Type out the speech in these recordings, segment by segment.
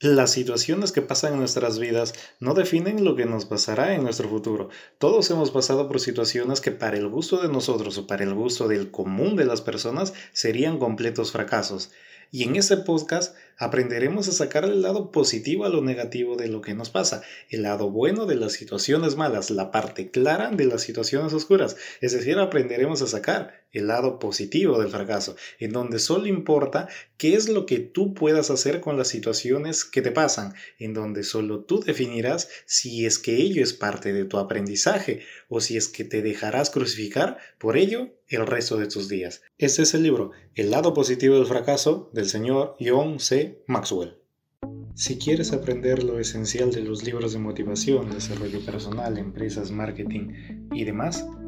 Las situaciones que pasan en nuestras vidas no definen lo que nos pasará en nuestro futuro. Todos hemos pasado por situaciones que para el gusto de nosotros o para el gusto del común de las personas serían completos fracasos. Y en este podcast aprenderemos a sacar el lado positivo a lo negativo de lo que nos pasa, el lado bueno de las situaciones malas, la parte clara de las situaciones oscuras. Es decir, aprenderemos a sacar el lado positivo del fracaso, en donde solo importa qué es lo que tú puedas hacer con las situaciones que te pasan, en donde solo tú definirás si es que ello es parte de tu aprendizaje o si es que te dejarás crucificar por ello el resto de tus días. Este es el libro El lado positivo del fracaso del señor John C. Maxwell. Si quieres aprender lo esencial de los libros de motivación, desarrollo personal, empresas, marketing y demás,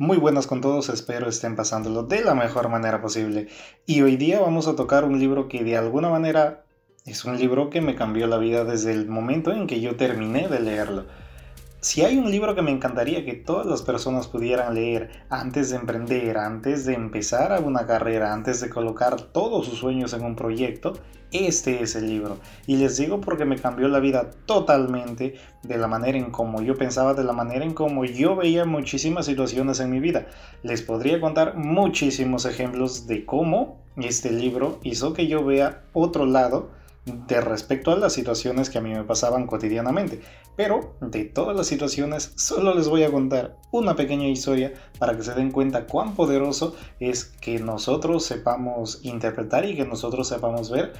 Muy buenas con todos, espero estén pasándolo de la mejor manera posible. Y hoy día vamos a tocar un libro que de alguna manera es un libro que me cambió la vida desde el momento en que yo terminé de leerlo. Si hay un libro que me encantaría que todas las personas pudieran leer antes de emprender, antes de empezar a una carrera, antes de colocar todos sus sueños en un proyecto, este es el libro. Y les digo porque me cambió la vida totalmente de la manera en como yo pensaba, de la manera en como yo veía muchísimas situaciones en mi vida. Les podría contar muchísimos ejemplos de cómo este libro hizo que yo vea otro lado de respecto a las situaciones que a mí me pasaban cotidianamente. Pero de todas las situaciones solo les voy a contar una pequeña historia para que se den cuenta cuán poderoso es que nosotros sepamos interpretar y que nosotros sepamos ver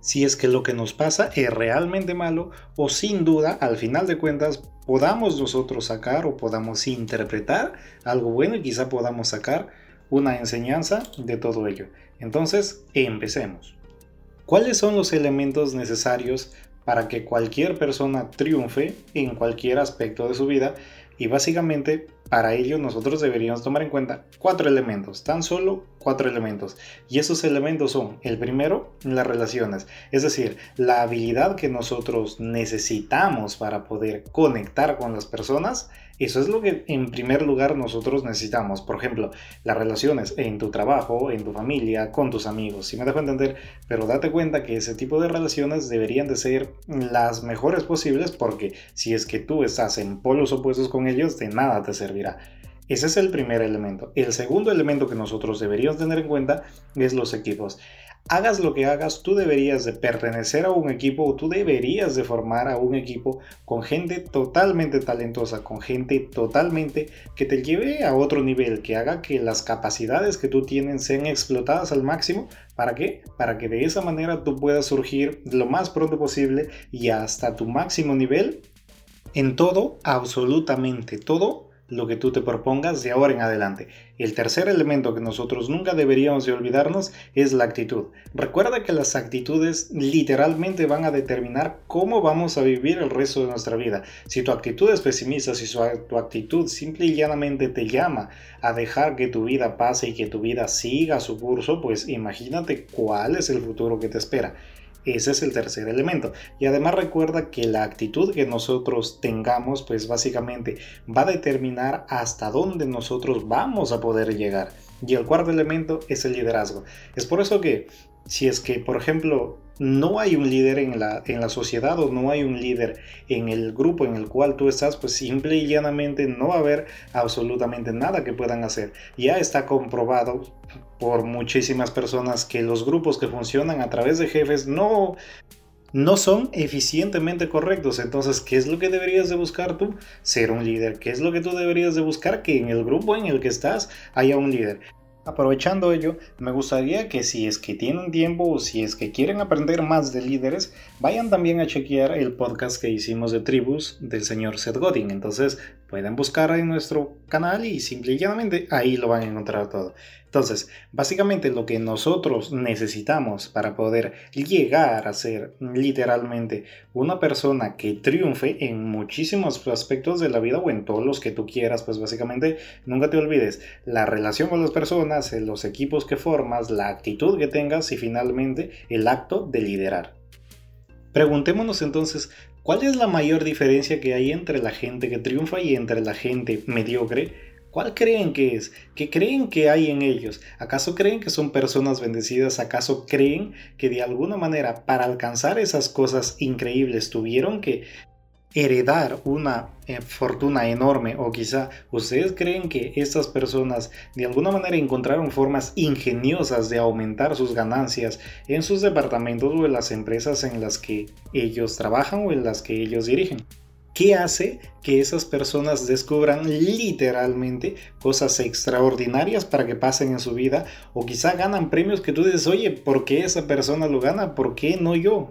si es que lo que nos pasa es realmente malo o sin duda al final de cuentas podamos nosotros sacar o podamos interpretar algo bueno y quizá podamos sacar una enseñanza de todo ello. Entonces, empecemos. ¿Cuáles son los elementos necesarios para que cualquier persona triunfe en cualquier aspecto de su vida? Y básicamente para ello nosotros deberíamos tomar en cuenta cuatro elementos, tan solo cuatro elementos. Y esos elementos son, el primero, las relaciones, es decir, la habilidad que nosotros necesitamos para poder conectar con las personas. Eso es lo que en primer lugar nosotros necesitamos. Por ejemplo, las relaciones en tu trabajo, en tu familia, con tus amigos. Si me dejo entender, pero date cuenta que ese tipo de relaciones deberían de ser las mejores posibles porque si es que tú estás en polos opuestos con ellos, de nada te servirá ese es el primer elemento. El segundo elemento que nosotros deberíamos tener en cuenta es los equipos. Hagas lo que hagas, tú deberías de pertenecer a un equipo o tú deberías de formar a un equipo con gente totalmente talentosa, con gente totalmente que te lleve a otro nivel, que haga que las capacidades que tú tienes sean explotadas al máximo. ¿Para qué? Para que de esa manera tú puedas surgir lo más pronto posible y hasta tu máximo nivel en todo, absolutamente todo lo que tú te propongas de ahora en adelante. El tercer elemento que nosotros nunca deberíamos de olvidarnos es la actitud. Recuerda que las actitudes literalmente van a determinar cómo vamos a vivir el resto de nuestra vida. Si tu actitud es pesimista, si tu actitud simple y llanamente te llama a dejar que tu vida pase y que tu vida siga su curso, pues imagínate cuál es el futuro que te espera. Ese es el tercer elemento. Y además recuerda que la actitud que nosotros tengamos, pues básicamente va a determinar hasta dónde nosotros vamos a poder llegar. Y el cuarto elemento es el liderazgo. Es por eso que si es que, por ejemplo, no hay un líder en la, en la sociedad o no hay un líder en el grupo en el cual tú estás, pues simple y llanamente no va a haber absolutamente nada que puedan hacer. Ya está comprobado por muchísimas personas que los grupos que funcionan a través de jefes no no son eficientemente correctos. Entonces, ¿qué es lo que deberías de buscar tú? Ser un líder. ¿Qué es lo que tú deberías de buscar? Que en el grupo en el que estás haya un líder. Aprovechando ello, me gustaría que si es que tienen tiempo o si es que quieren aprender más de líderes, vayan también a chequear el podcast que hicimos de tribus del señor Seth Godin. Entonces pueden buscar en nuestro canal y simplemente ahí lo van a encontrar todo. Entonces, básicamente lo que nosotros necesitamos para poder llegar a ser literalmente una persona que triunfe en muchísimos aspectos de la vida o en todos los que tú quieras, pues básicamente nunca te olvides la relación con las personas, los equipos que formas, la actitud que tengas y finalmente el acto de liderar. Preguntémonos entonces, ¿cuál es la mayor diferencia que hay entre la gente que triunfa y entre la gente mediocre? ¿Cuál creen que es? ¿Qué creen que hay en ellos? ¿Acaso creen que son personas bendecidas? ¿Acaso creen que de alguna manera para alcanzar esas cosas increíbles tuvieron que heredar una eh, fortuna enorme o quizá ustedes creen que estas personas de alguna manera encontraron formas ingeniosas de aumentar sus ganancias en sus departamentos o en las empresas en las que ellos trabajan o en las que ellos dirigen. ¿Qué hace que esas personas descubran literalmente cosas extraordinarias para que pasen en su vida? O quizá ganan premios que tú dices, oye, ¿por qué esa persona lo gana? ¿Por qué no yo?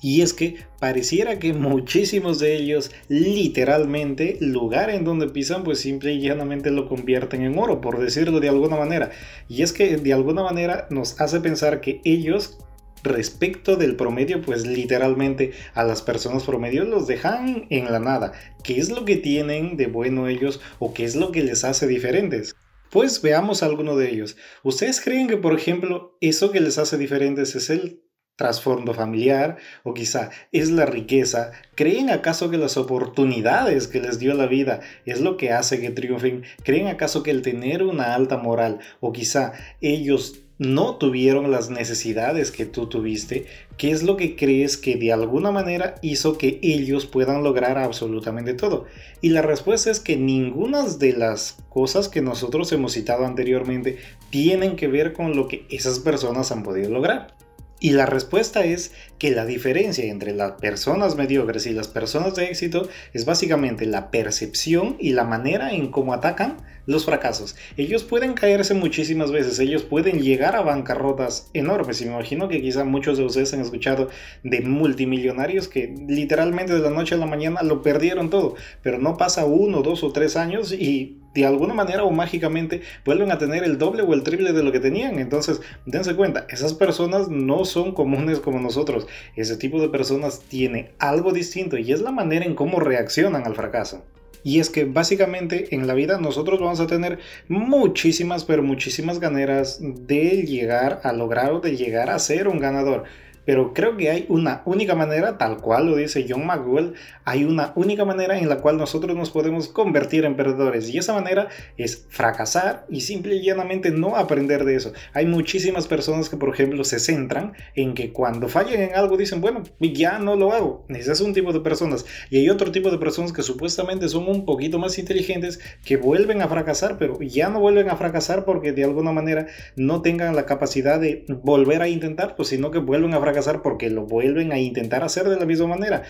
Y es que pareciera que muchísimos de ellos literalmente lugar en donde pisan pues simple y llanamente lo convierten en oro, por decirlo de alguna manera. Y es que de alguna manera nos hace pensar que ellos respecto del promedio, pues literalmente a las personas promedio los dejan en la nada. ¿Qué es lo que tienen de bueno ellos o qué es lo que les hace diferentes? Pues veamos alguno de ellos. ¿Ustedes creen que, por ejemplo, eso que les hace diferentes es el trasfondo familiar o quizá es la riqueza? ¿Creen acaso que las oportunidades que les dio la vida es lo que hace que triunfen? ¿Creen acaso que el tener una alta moral o quizá ellos no tuvieron las necesidades que tú tuviste, ¿qué es lo que crees que de alguna manera hizo que ellos puedan lograr absolutamente todo? Y la respuesta es que ninguna de las cosas que nosotros hemos citado anteriormente tienen que ver con lo que esas personas han podido lograr. Y la respuesta es que la diferencia entre las personas mediocres y las personas de éxito es básicamente la percepción y la manera en cómo atacan los fracasos. Ellos pueden caerse muchísimas veces, ellos pueden llegar a bancarrotas enormes. Me imagino que quizá muchos de ustedes han escuchado de multimillonarios que literalmente de la noche a la mañana lo perdieron todo, pero no pasa uno, dos o tres años y de alguna manera o mágicamente vuelven a tener el doble o el triple de lo que tenían. Entonces, dense cuenta, esas personas no son comunes como nosotros. Ese tipo de personas tiene algo distinto y es la manera en cómo reaccionan al fracaso. Y es que básicamente en la vida nosotros vamos a tener muchísimas, pero muchísimas ganas de llegar a lograr o de llegar a ser un ganador pero creo que hay una única manera, tal cual lo dice John McWell, hay una única manera en la cual nosotros nos podemos convertir en perdedores y esa manera es fracasar y simple y llanamente no aprender de eso. Hay muchísimas personas que por ejemplo se centran en que cuando fallen en algo dicen, bueno, ya no lo hago. Ese es un tipo de personas y hay otro tipo de personas que supuestamente son un poquito más inteligentes que vuelven a fracasar, pero ya no vuelven a fracasar porque de alguna manera no tengan la capacidad de volver a intentar, pues sino que vuelven a fracasar porque lo vuelven a intentar hacer de la misma manera.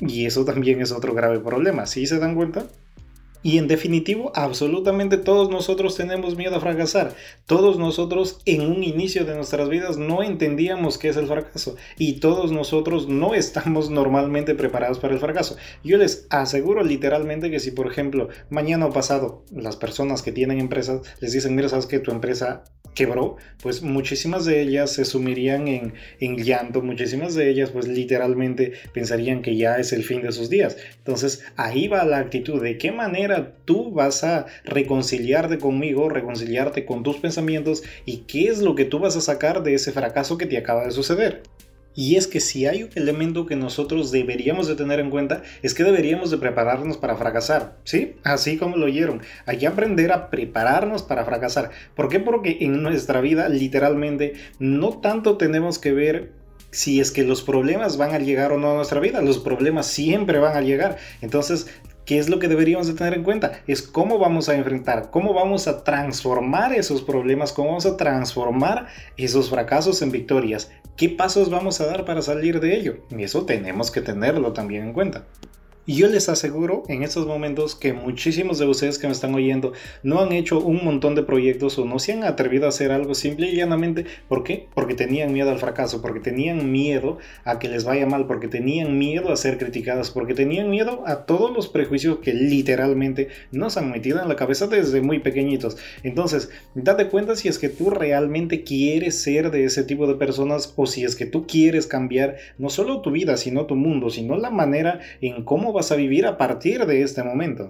Y eso también es otro grave problema, ¿sí se dan cuenta? Y en definitivo, absolutamente todos nosotros tenemos miedo a fracasar. Todos nosotros en un inicio de nuestras vidas no entendíamos qué es el fracaso. Y todos nosotros no estamos normalmente preparados para el fracaso. Yo les aseguro literalmente que si, por ejemplo, mañana o pasado las personas que tienen empresas les dicen, mira, sabes que tu empresa quebró, pues muchísimas de ellas se sumirían en, en, llanto, muchísimas de ellas pues literalmente pensarían que ya es el fin de sus días. Entonces ahí va la actitud, de qué manera tú vas a reconciliarte conmigo, reconciliarte con tus pensamientos y qué es lo que tú vas a sacar de ese fracaso que te acaba de suceder. Y es que si hay un elemento que nosotros deberíamos de tener en cuenta es que deberíamos de prepararnos para fracasar, ¿sí? Así como lo oyeron, hay que aprender a prepararnos para fracasar. ¿Por qué? Porque en nuestra vida literalmente no tanto tenemos que ver si es que los problemas van a llegar o no a nuestra vida, los problemas siempre van a llegar. Entonces ¿Qué es lo que deberíamos de tener en cuenta? Es cómo vamos a enfrentar, cómo vamos a transformar esos problemas, cómo vamos a transformar esos fracasos en victorias. ¿Qué pasos vamos a dar para salir de ello? Y eso tenemos que tenerlo también en cuenta. Y yo les aseguro en estos momentos que muchísimos de ustedes que me están oyendo no han hecho un montón de proyectos o no se han atrevido a hacer algo simple y llanamente. ¿Por qué? Porque tenían miedo al fracaso, porque tenían miedo a que les vaya mal, porque tenían miedo a ser criticadas, porque tenían miedo a todos los prejuicios que literalmente nos han metido en la cabeza desde muy pequeñitos. Entonces, date cuenta si es que tú realmente quieres ser de ese tipo de personas o si es que tú quieres cambiar no solo tu vida, sino tu mundo, sino la manera en cómo vas a vivir a partir de este momento.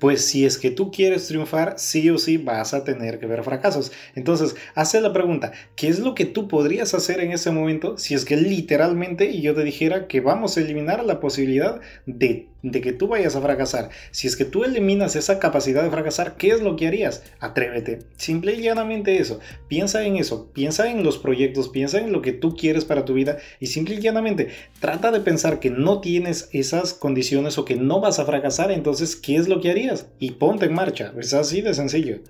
Pues si es que tú quieres triunfar, sí o sí vas a tener que ver fracasos. Entonces, hace la pregunta, ¿qué es lo que tú podrías hacer en ese momento si es que literalmente yo te dijera que vamos a eliminar la posibilidad de de que tú vayas a fracasar. Si es que tú eliminas esa capacidad de fracasar, ¿qué es lo que harías? Atrévete. Simple y llanamente eso. Piensa en eso. Piensa en los proyectos. Piensa en lo que tú quieres para tu vida. Y simple y llanamente trata de pensar que no tienes esas condiciones o que no vas a fracasar. Entonces, ¿qué es lo que harías? Y ponte en marcha. Es así de sencillo.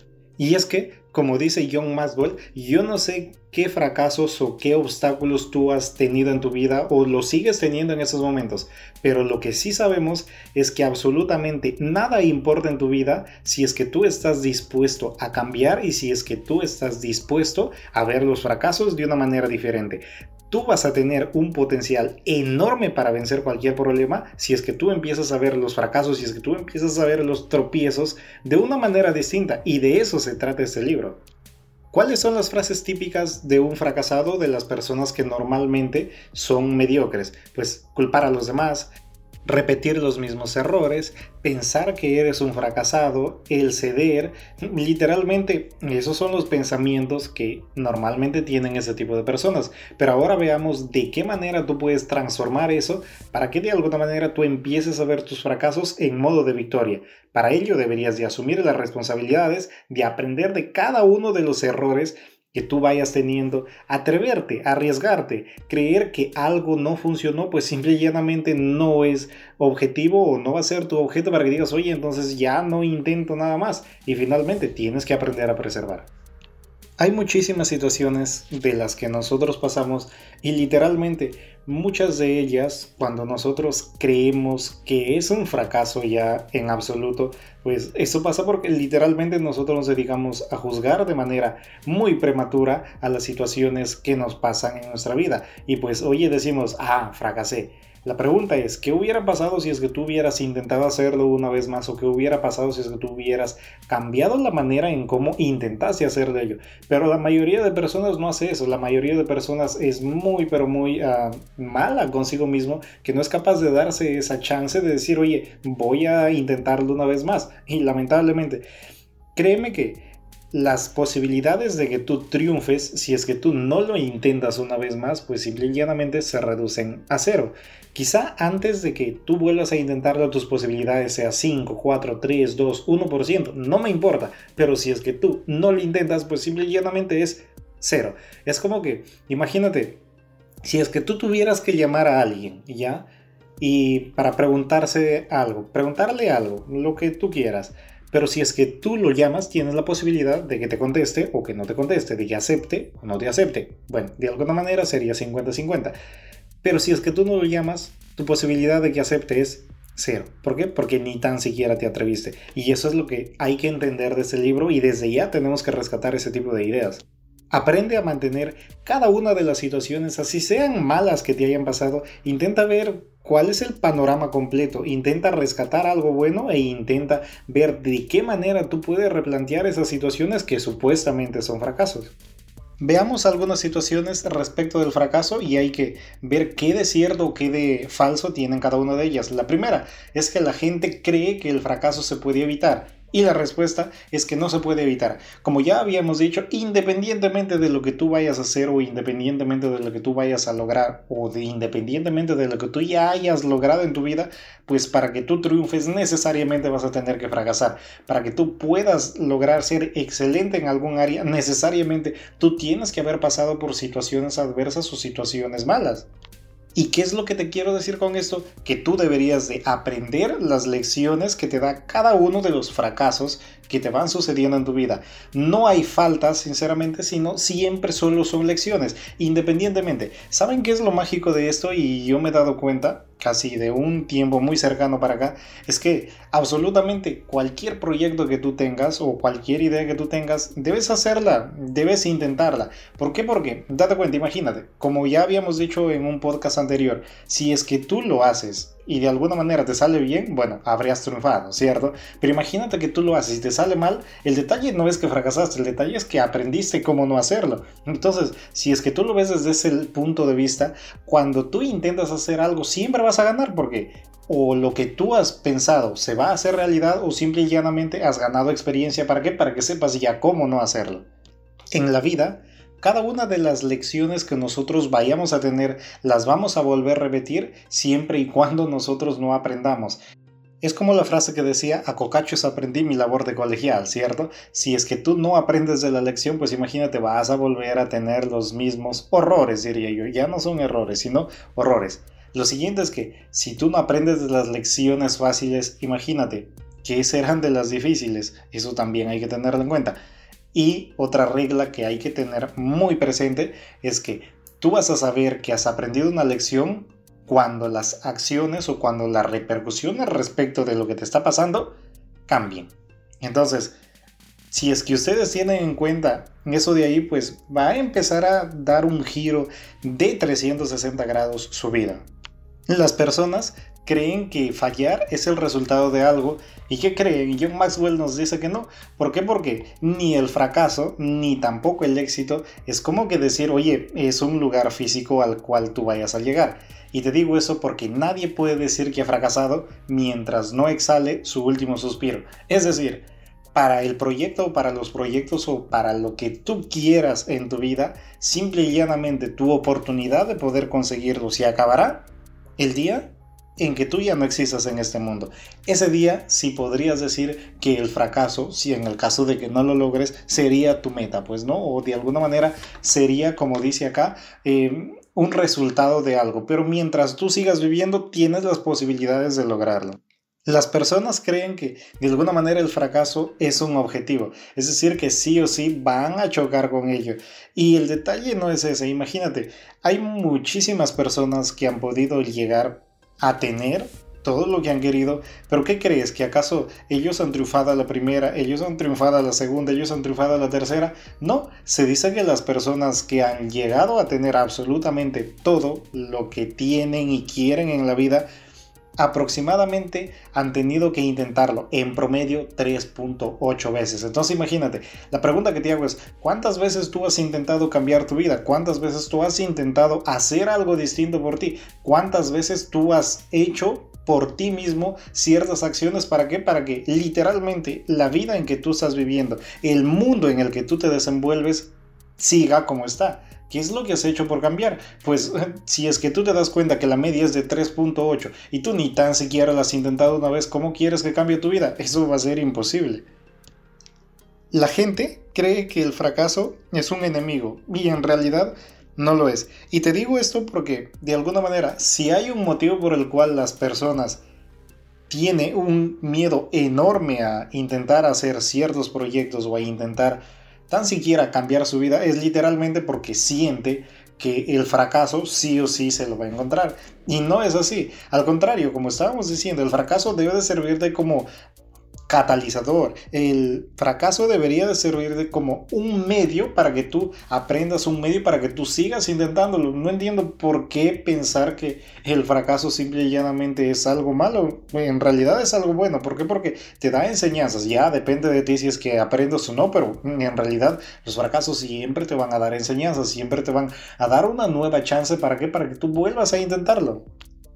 Y es que, como dice John Maxwell, yo no sé qué fracasos o qué obstáculos tú has tenido en tu vida o lo sigues teniendo en esos momentos, pero lo que sí sabemos es que absolutamente nada importa en tu vida si es que tú estás dispuesto a cambiar y si es que tú estás dispuesto a ver los fracasos de una manera diferente tú vas a tener un potencial enorme para vencer cualquier problema si es que tú empiezas a ver los fracasos, si es que tú empiezas a ver los tropiezos de una manera distinta. Y de eso se trata este libro. ¿Cuáles son las frases típicas de un fracasado de las personas que normalmente son mediocres? Pues culpar a los demás, repetir los mismos errores, pensar que eres un fracasado, el ceder, literalmente esos son los pensamientos que normalmente tienen ese tipo de personas. Pero ahora veamos de qué manera tú puedes transformar eso para que de alguna manera tú empieces a ver tus fracasos en modo de victoria. Para ello deberías de asumir las responsabilidades, de aprender de cada uno de los errores que tú vayas teniendo, atreverte, arriesgarte, creer que algo no funcionó, pues simple y llanamente no es objetivo o no va a ser tu objeto para que digas, oye, entonces ya no intento nada más. Y finalmente tienes que aprender a preservar. Hay muchísimas situaciones de las que nosotros pasamos y literalmente muchas de ellas cuando nosotros creemos que es un fracaso ya en absoluto, pues eso pasa porque literalmente nosotros nos dedicamos a juzgar de manera muy prematura a las situaciones que nos pasan en nuestra vida. Y pues oye decimos, ah, fracasé la pregunta es, ¿qué hubiera pasado si es que tú hubieras intentado hacerlo una vez más o qué hubiera pasado si es que tú hubieras cambiado la manera en cómo intentaste hacer de ello? Pero la mayoría de personas no hace eso, la mayoría de personas es muy pero muy ah, mala consigo mismo que no es capaz de darse esa chance de decir, oye, voy a intentarlo una vez más. Y lamentablemente, créeme que las posibilidades de que tú triunfes, si es que tú no lo intentas una vez más, pues simplemente se reducen a cero. Quizá antes de que tú vuelvas a intentarlo, tus posibilidades sean 5, 4, 3, 2, 1%, no me importa, pero si es que tú no lo intentas, pues simplemente es cero. Es como que, imagínate, si es que tú tuvieras que llamar a alguien, ¿ya? Y para preguntarse algo, preguntarle algo, lo que tú quieras. Pero si es que tú lo llamas, tienes la posibilidad de que te conteste o que no te conteste, de que acepte o no te acepte. Bueno, de alguna manera sería 50-50. Pero si es que tú no lo llamas, tu posibilidad de que acepte es cero. ¿Por qué? Porque ni tan siquiera te atreviste. Y eso es lo que hay que entender de este libro y desde ya tenemos que rescatar ese tipo de ideas. Aprende a mantener cada una de las situaciones, así sean malas que te hayan pasado, intenta ver cuál es el panorama completo, intenta rescatar algo bueno e intenta ver de qué manera tú puedes replantear esas situaciones que supuestamente son fracasos. Veamos algunas situaciones respecto del fracaso y hay que ver qué de cierto o qué de falso tienen cada una de ellas. La primera es que la gente cree que el fracaso se puede evitar y la respuesta es que no se puede evitar. Como ya habíamos dicho, independientemente de lo que tú vayas a hacer o independientemente de lo que tú vayas a lograr o de independientemente de lo que tú ya hayas logrado en tu vida, pues para que tú triunfes necesariamente vas a tener que fracasar. Para que tú puedas lograr ser excelente en algún área, necesariamente tú tienes que haber pasado por situaciones adversas o situaciones malas. ¿Y qué es lo que te quiero decir con esto? Que tú deberías de aprender las lecciones que te da cada uno de los fracasos que te van sucediendo en tu vida. No hay faltas, sinceramente, sino siempre solo son lecciones, independientemente. ¿Saben qué es lo mágico de esto? Y yo me he dado cuenta casi de un tiempo muy cercano para acá, es que absolutamente cualquier proyecto que tú tengas o cualquier idea que tú tengas, debes hacerla, debes intentarla. ¿Por qué? Porque, date cuenta, imagínate, como ya habíamos dicho en un podcast anterior, si es que tú lo haces y de alguna manera te sale bien, bueno, habrías triunfado, ¿cierto? Pero imagínate que tú lo haces y te sale mal, el detalle no es que fracasaste, el detalle es que aprendiste cómo no hacerlo. Entonces, si es que tú lo ves desde ese punto de vista, cuando tú intentas hacer algo, siempre vas a ganar porque o lo que tú has pensado se va a hacer realidad o simple y llanamente has ganado experiencia. ¿Para qué? Para que sepas ya cómo no hacerlo. En la vida, cada una de las lecciones que nosotros vayamos a tener las vamos a volver a repetir siempre y cuando nosotros no aprendamos. Es como la frase que decía, a cocachos aprendí mi labor de colegial, ¿cierto? Si es que tú no aprendes de la lección, pues imagínate, vas a volver a tener los mismos horrores, diría yo. Ya no son errores, sino horrores. Lo siguiente es que si tú no aprendes de las lecciones fáciles, imagínate, ¿qué serán de las difíciles? Eso también hay que tenerlo en cuenta. Y otra regla que hay que tener muy presente es que tú vas a saber que has aprendido una lección cuando las acciones o cuando las repercusiones respecto de lo que te está pasando cambien. Entonces, si es que ustedes tienen en cuenta eso de ahí, pues va a empezar a dar un giro de 360 grados su vida. Las personas creen que fallar es el resultado de algo y que creen, John Maxwell nos dice que no. ¿Por qué? Porque ni el fracaso ni tampoco el éxito es como que decir, oye, es un lugar físico al cual tú vayas a llegar. Y te digo eso porque nadie puede decir que ha fracasado mientras no exhale su último suspiro. Es decir, para el proyecto para los proyectos o para lo que tú quieras en tu vida, simple y llanamente tu oportunidad de poder conseguirlo se acabará el día en que tú ya no existas en este mundo. Ese día sí podrías decir que el fracaso, si en el caso de que no lo logres, sería tu meta, pues no, o de alguna manera sería, como dice acá, eh, un resultado de algo, pero mientras tú sigas viviendo tienes las posibilidades de lograrlo. Las personas creen que de alguna manera el fracaso es un objetivo, es decir, que sí o sí van a chocar con ello. Y el detalle no es ese, imagínate, hay muchísimas personas que han podido llegar a tener todo lo que han querido, pero ¿qué crees? ¿Que acaso ellos han triunfado a la primera, ellos han triunfado a la segunda, ellos han triunfado a la tercera? No, se dice que las personas que han llegado a tener absolutamente todo lo que tienen y quieren en la vida, aproximadamente han tenido que intentarlo en promedio 3.8 veces. Entonces imagínate, la pregunta que te hago es, ¿cuántas veces tú has intentado cambiar tu vida? ¿Cuántas veces tú has intentado hacer algo distinto por ti? ¿Cuántas veces tú has hecho por ti mismo ciertas acciones. ¿Para qué? Para que literalmente la vida en que tú estás viviendo, el mundo en el que tú te desenvuelves, siga como está. ¿Qué es lo que has hecho por cambiar? Pues si es que tú te das cuenta que la media es de 3.8 y tú ni tan siquiera la has intentado una vez, ¿cómo quieres que cambie tu vida? Eso va a ser imposible. La gente cree que el fracaso es un enemigo y en realidad no lo es. Y te digo esto porque, de alguna manera, si hay un motivo por el cual las personas tienen un miedo enorme a intentar hacer ciertos proyectos o a intentar tan siquiera cambiar su vida, es literalmente porque siente que el fracaso sí o sí se lo va a encontrar. Y no es así. Al contrario, como estábamos diciendo, el fracaso debe de servirte como catalizador. El fracaso debería de servir como un medio para que tú aprendas, un medio para que tú sigas intentándolo. No entiendo por qué pensar que el fracaso simple y llanamente es algo malo. En realidad es algo bueno. ¿Por qué? Porque te da enseñanzas. Ya depende de ti si es que aprendes o no, pero en realidad los fracasos siempre te van a dar enseñanzas, siempre te van a dar una nueva chance. ¿Para qué? Para que tú vuelvas a intentarlo.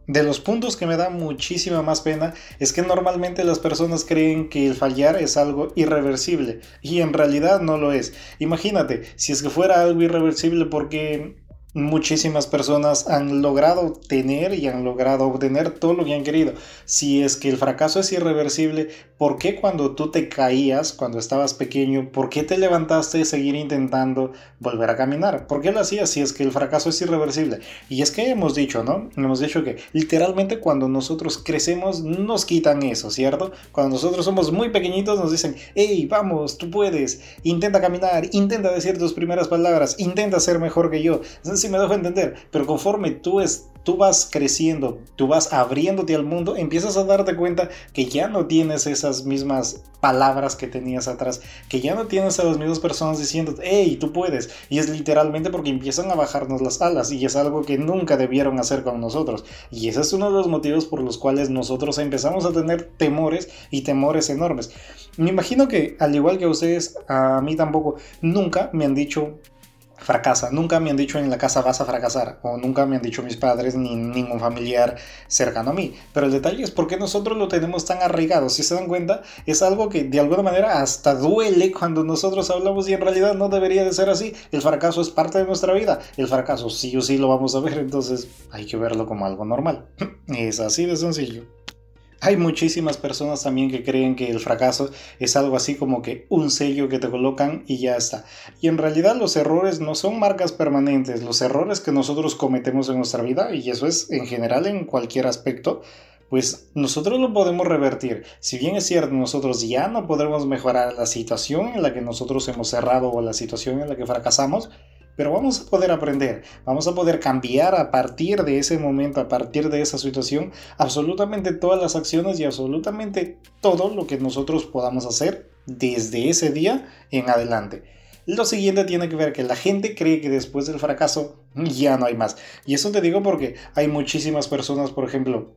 De los puntos que me da muchísima más pena es que normalmente las personas creen que el fallar es algo irreversible y en realidad no lo es. Imagínate, si es que fuera algo irreversible porque muchísimas personas han logrado tener y han logrado obtener todo lo que han querido. Si es que el fracaso es irreversible, ¿por qué cuando tú te caías, cuando estabas pequeño, por qué te levantaste y seguir intentando volver a caminar? ¿Por qué lo hacías si es que el fracaso es irreversible? Y es que hemos dicho, ¿no? Hemos dicho que literalmente cuando nosotros crecemos nos quitan eso, ¿cierto? Cuando nosotros somos muy pequeñitos nos dicen, hey, vamos, tú puedes, intenta caminar, intenta decir tus primeras palabras, intenta ser mejor que yo si me dejo entender, pero conforme tú, es, tú vas creciendo, tú vas abriéndote al mundo, empiezas a darte cuenta que ya no tienes esas mismas palabras que tenías atrás, que ya no tienes a las mismas personas diciendo, hey, tú puedes. Y es literalmente porque empiezan a bajarnos las alas y es algo que nunca debieron hacer con nosotros. Y ese es uno de los motivos por los cuales nosotros empezamos a tener temores y temores enormes. Me imagino que, al igual que ustedes, a mí tampoco, nunca me han dicho fracasa. Nunca me han dicho en la casa vas a fracasar o nunca me han dicho mis padres ni ningún familiar cercano a mí. Pero el detalle es por qué nosotros lo tenemos tan arraigado. Si se dan cuenta, es algo que de alguna manera hasta duele cuando nosotros hablamos y en realidad no debería de ser así. El fracaso es parte de nuestra vida. El fracaso sí o sí lo vamos a ver, entonces hay que verlo como algo normal. es así de sencillo. Hay muchísimas personas también que creen que el fracaso es algo así como que un sello que te colocan y ya está. Y en realidad los errores no son marcas permanentes, los errores que nosotros cometemos en nuestra vida, y eso es en general en cualquier aspecto, pues nosotros lo podemos revertir. Si bien es cierto, nosotros ya no podremos mejorar la situación en la que nosotros hemos cerrado o la situación en la que fracasamos, pero vamos a poder aprender, vamos a poder cambiar a partir de ese momento, a partir de esa situación, absolutamente todas las acciones y absolutamente todo lo que nosotros podamos hacer desde ese día en adelante. Lo siguiente tiene que ver que la gente cree que después del fracaso ya no hay más. Y eso te digo porque hay muchísimas personas, por ejemplo,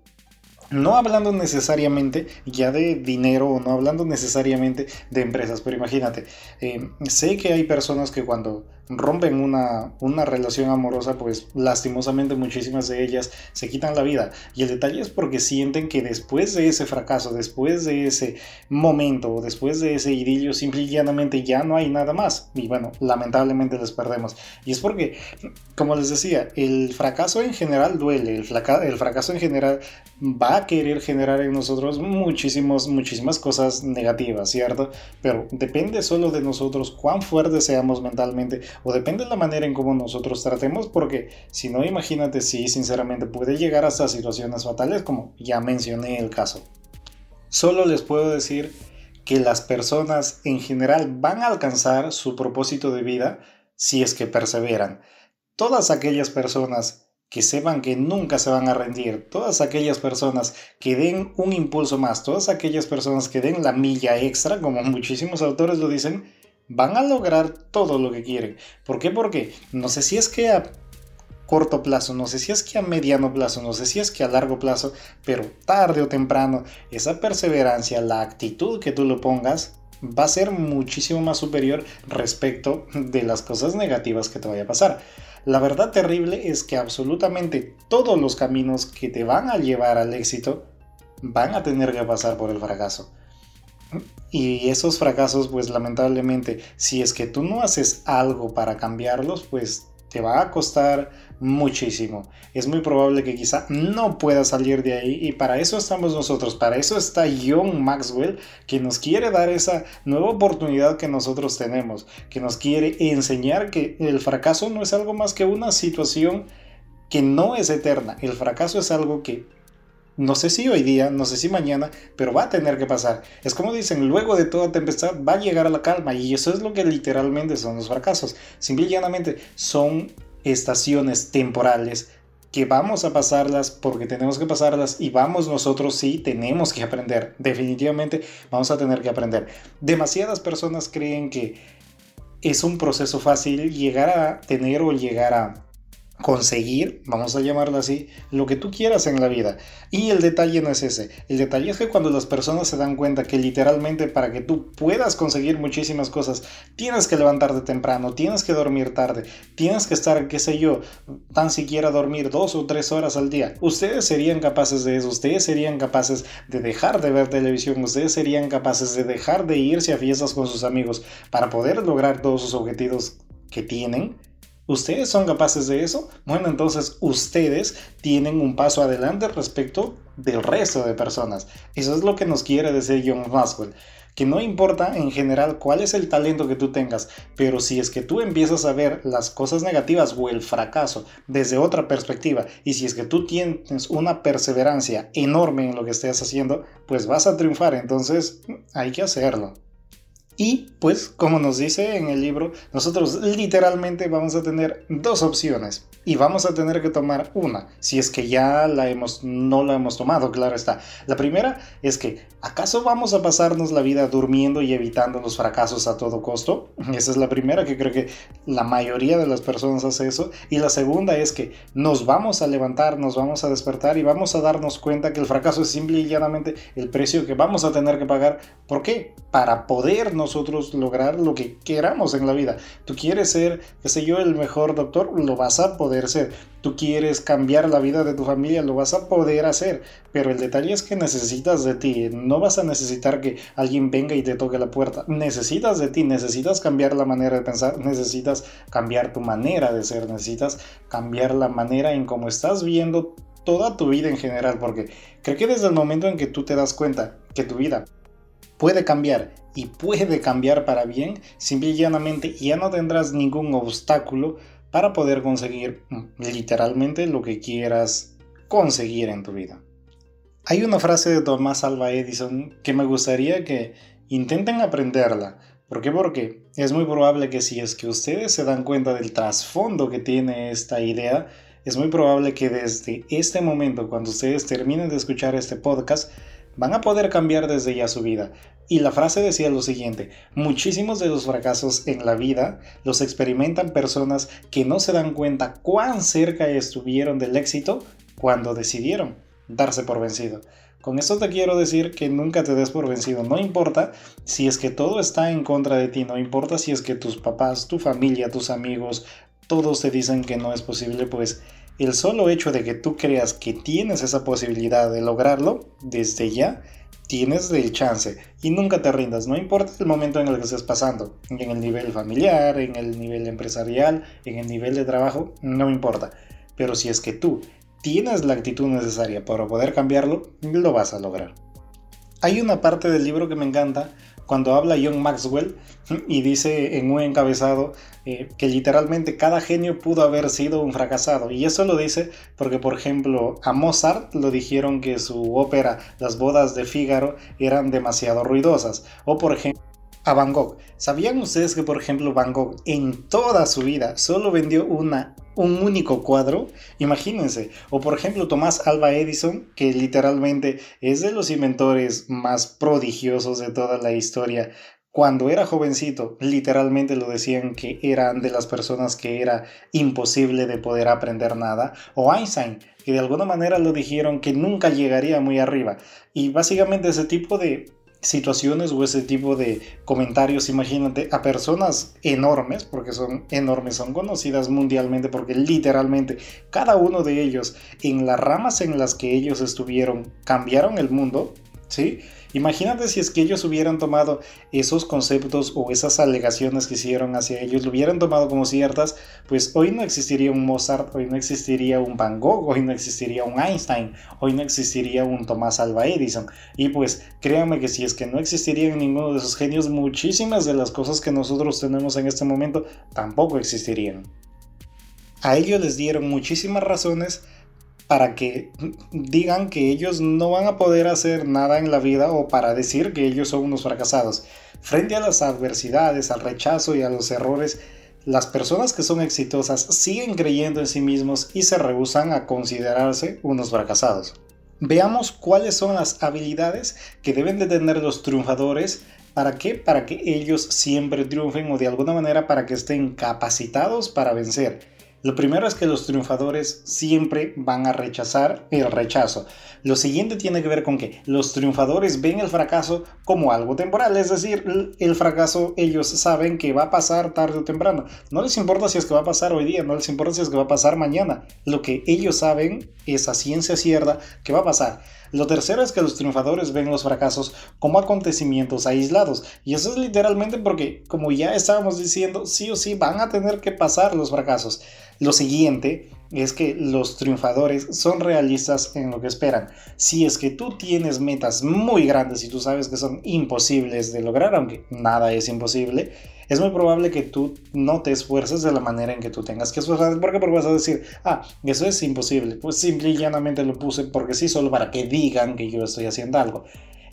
no hablando necesariamente ya de dinero o no hablando necesariamente de empresas, pero imagínate, eh, sé que hay personas que cuando rompen una, una relación amorosa, pues lastimosamente muchísimas de ellas se quitan la vida. Y el detalle es porque sienten que después de ese fracaso, después de ese momento después de ese idilio, simple y llanamente ya no hay nada más. Y bueno, lamentablemente les perdemos. Y es porque, como les decía, el fracaso en general duele, el, el fracaso en general va a querer generar en nosotros muchísimos, muchísimas cosas negativas, ¿cierto? Pero depende solo de nosotros cuán fuertes seamos mentalmente o depende de la manera en cómo nosotros tratemos, porque si no, imagínate si sinceramente puede llegar hasta situaciones fatales como ya mencioné el caso. Solo les puedo decir que las personas en general van a alcanzar su propósito de vida si es que perseveran. Todas aquellas personas que sepan que nunca se van a rendir, todas aquellas personas que den un impulso más, todas aquellas personas que den la milla extra, como muchísimos autores lo dicen, van a lograr todo lo que quieren. ¿Por qué? Porque no sé si es que a corto plazo, no sé si es que a mediano plazo, no sé si es que a largo plazo, pero tarde o temprano, esa perseverancia, la actitud que tú lo pongas, va a ser muchísimo más superior respecto de las cosas negativas que te vaya a pasar. La verdad terrible es que absolutamente todos los caminos que te van a llevar al éxito van a tener que pasar por el fracaso. Y esos fracasos, pues lamentablemente, si es que tú no haces algo para cambiarlos, pues te va a costar muchísimo. Es muy probable que quizá no puedas salir de ahí y para eso estamos nosotros, para eso está John Maxwell que nos quiere dar esa nueva oportunidad que nosotros tenemos, que nos quiere enseñar que el fracaso no es algo más que una situación que no es eterna. El fracaso es algo que no sé si hoy día, no sé si mañana, pero va a tener que pasar. Es como dicen, luego de toda tempestad va a llegar a la calma y eso es lo que literalmente son los fracasos. Simple y llanamente son estaciones temporales que vamos a pasarlas porque tenemos que pasarlas y vamos nosotros sí tenemos que aprender. Definitivamente vamos a tener que aprender. Demasiadas personas creen que es un proceso fácil llegar a tener o llegar a conseguir, vamos a llamarlo así, lo que tú quieras en la vida. Y el detalle no es ese. El detalle es que cuando las personas se dan cuenta que literalmente para que tú puedas conseguir muchísimas cosas, tienes que levantarte temprano, tienes que dormir tarde, tienes que estar, qué sé yo, tan siquiera dormir dos o tres horas al día. Ustedes serían capaces de eso, ustedes serían capaces de dejar de ver televisión, ustedes serían capaces de dejar de irse a fiestas con sus amigos para poder lograr todos sus objetivos que tienen. ¿Ustedes son capaces de eso? Bueno, entonces ustedes tienen un paso adelante respecto del resto de personas. Eso es lo que nos quiere decir John Maxwell. Que no importa en general cuál es el talento que tú tengas, pero si es que tú empiezas a ver las cosas negativas o el fracaso desde otra perspectiva, y si es que tú tienes una perseverancia enorme en lo que estés haciendo, pues vas a triunfar. Entonces hay que hacerlo. Y pues, como nos dice en el libro, nosotros literalmente vamos a tener dos opciones y vamos a tener que tomar una, si es que ya la hemos, no la hemos tomado, claro está. La primera es que, ¿acaso vamos a pasarnos la vida durmiendo y evitando los fracasos a todo costo? Esa es la primera, que creo que la mayoría de las personas hace eso. Y la segunda es que nos vamos a levantar, nos vamos a despertar y vamos a darnos cuenta que el fracaso es simple y llanamente el precio que vamos a tener que pagar. ¿Por qué? Para poder nosotros lograr lo que queramos en la vida. Tú quieres ser, qué sé yo, el mejor doctor, lo vas a poder ser. Tú quieres cambiar la vida de tu familia, lo vas a poder hacer. Pero el detalle es que necesitas de ti. No vas a necesitar que alguien venga y te toque la puerta. Necesitas de ti, necesitas cambiar la manera de pensar, necesitas cambiar tu manera de ser, necesitas cambiar la manera en cómo estás viendo toda tu vida en general. Porque creo que desde el momento en que tú te das cuenta que tu vida puede cambiar y puede cambiar para bien, simple y llanamente ya no tendrás ningún obstáculo para poder conseguir mm, literalmente lo que quieras conseguir en tu vida. Hay una frase de Thomas Alva Edison que me gustaría que intenten aprenderla. ¿Por qué? Porque es muy probable que si es que ustedes se dan cuenta del trasfondo que tiene esta idea, es muy probable que desde este momento, cuando ustedes terminen de escuchar este podcast, van a poder cambiar desde ya su vida. Y la frase decía lo siguiente, muchísimos de los fracasos en la vida los experimentan personas que no se dan cuenta cuán cerca estuvieron del éxito cuando decidieron darse por vencido. Con esto te quiero decir que nunca te des por vencido, no importa si es que todo está en contra de ti, no importa si es que tus papás, tu familia, tus amigos, todos te dicen que no es posible, pues el solo hecho de que tú creas que tienes esa posibilidad de lograrlo, desde ya, tienes el chance y nunca te rindas, no importa el momento en el que estés pasando, en el nivel familiar, en el nivel empresarial, en el nivel de trabajo, no importa. Pero si es que tú tienes la actitud necesaria para poder cambiarlo, lo vas a lograr. Hay una parte del libro que me encanta cuando habla John Maxwell y dice en un encabezado eh, que literalmente cada genio pudo haber sido un fracasado. Y eso lo dice porque, por ejemplo, a Mozart lo dijeron que su ópera Las bodas de Fígaro eran demasiado ruidosas. O, por ejemplo, a Van Gogh. ¿Sabían ustedes que, por ejemplo, Van Gogh en toda su vida solo vendió una un único cuadro, imagínense. O por ejemplo Tomás Alba Edison, que literalmente es de los inventores más prodigiosos de toda la historia. Cuando era jovencito, literalmente lo decían que eran de las personas que era imposible de poder aprender nada. O Einstein, que de alguna manera lo dijeron que nunca llegaría muy arriba. Y básicamente ese tipo de situaciones o ese tipo de comentarios, imagínate, a personas enormes, porque son enormes, son conocidas mundialmente, porque literalmente cada uno de ellos, en las ramas en las que ellos estuvieron, cambiaron el mundo, ¿sí? Imagínate si es que ellos hubieran tomado esos conceptos o esas alegaciones que hicieron hacia ellos, lo hubieran tomado como ciertas, pues hoy no existiría un Mozart, hoy no existiría un Van Gogh, hoy no existiría un Einstein, hoy no existiría un Tomás Alva Edison. Y pues créanme que si es que no existirían ninguno de esos genios, muchísimas de las cosas que nosotros tenemos en este momento tampoco existirían. A ellos les dieron muchísimas razones para que digan que ellos no van a poder hacer nada en la vida o para decir que ellos son unos fracasados. Frente a las adversidades, al rechazo y a los errores, las personas que son exitosas siguen creyendo en sí mismos y se rehusan a considerarse unos fracasados. Veamos cuáles son las habilidades que deben de tener los triunfadores. ¿Para qué? Para que ellos siempre triunfen o de alguna manera para que estén capacitados para vencer. Lo primero es que los triunfadores siempre van a rechazar el rechazo. Lo siguiente tiene que ver con que los triunfadores ven el fracaso como algo temporal, es decir, el fracaso ellos saben que va a pasar tarde o temprano. No les importa si es que va a pasar hoy día, no les importa si es que va a pasar mañana. Lo que ellos saben es a ciencia cierta que va a pasar. Lo tercero es que los triunfadores ven los fracasos como acontecimientos aislados. Y eso es literalmente porque, como ya estábamos diciendo, sí o sí van a tener que pasar los fracasos. Lo siguiente es que los triunfadores son realistas en lo que esperan. Si es que tú tienes metas muy grandes y tú sabes que son imposibles de lograr, aunque nada es imposible, es muy probable que tú no te esfuerces de la manera en que tú tengas que esforzarte. Porque vas a decir, ah, eso es imposible. Pues simple y llanamente lo puse porque sí, solo para que digan que yo estoy haciendo algo.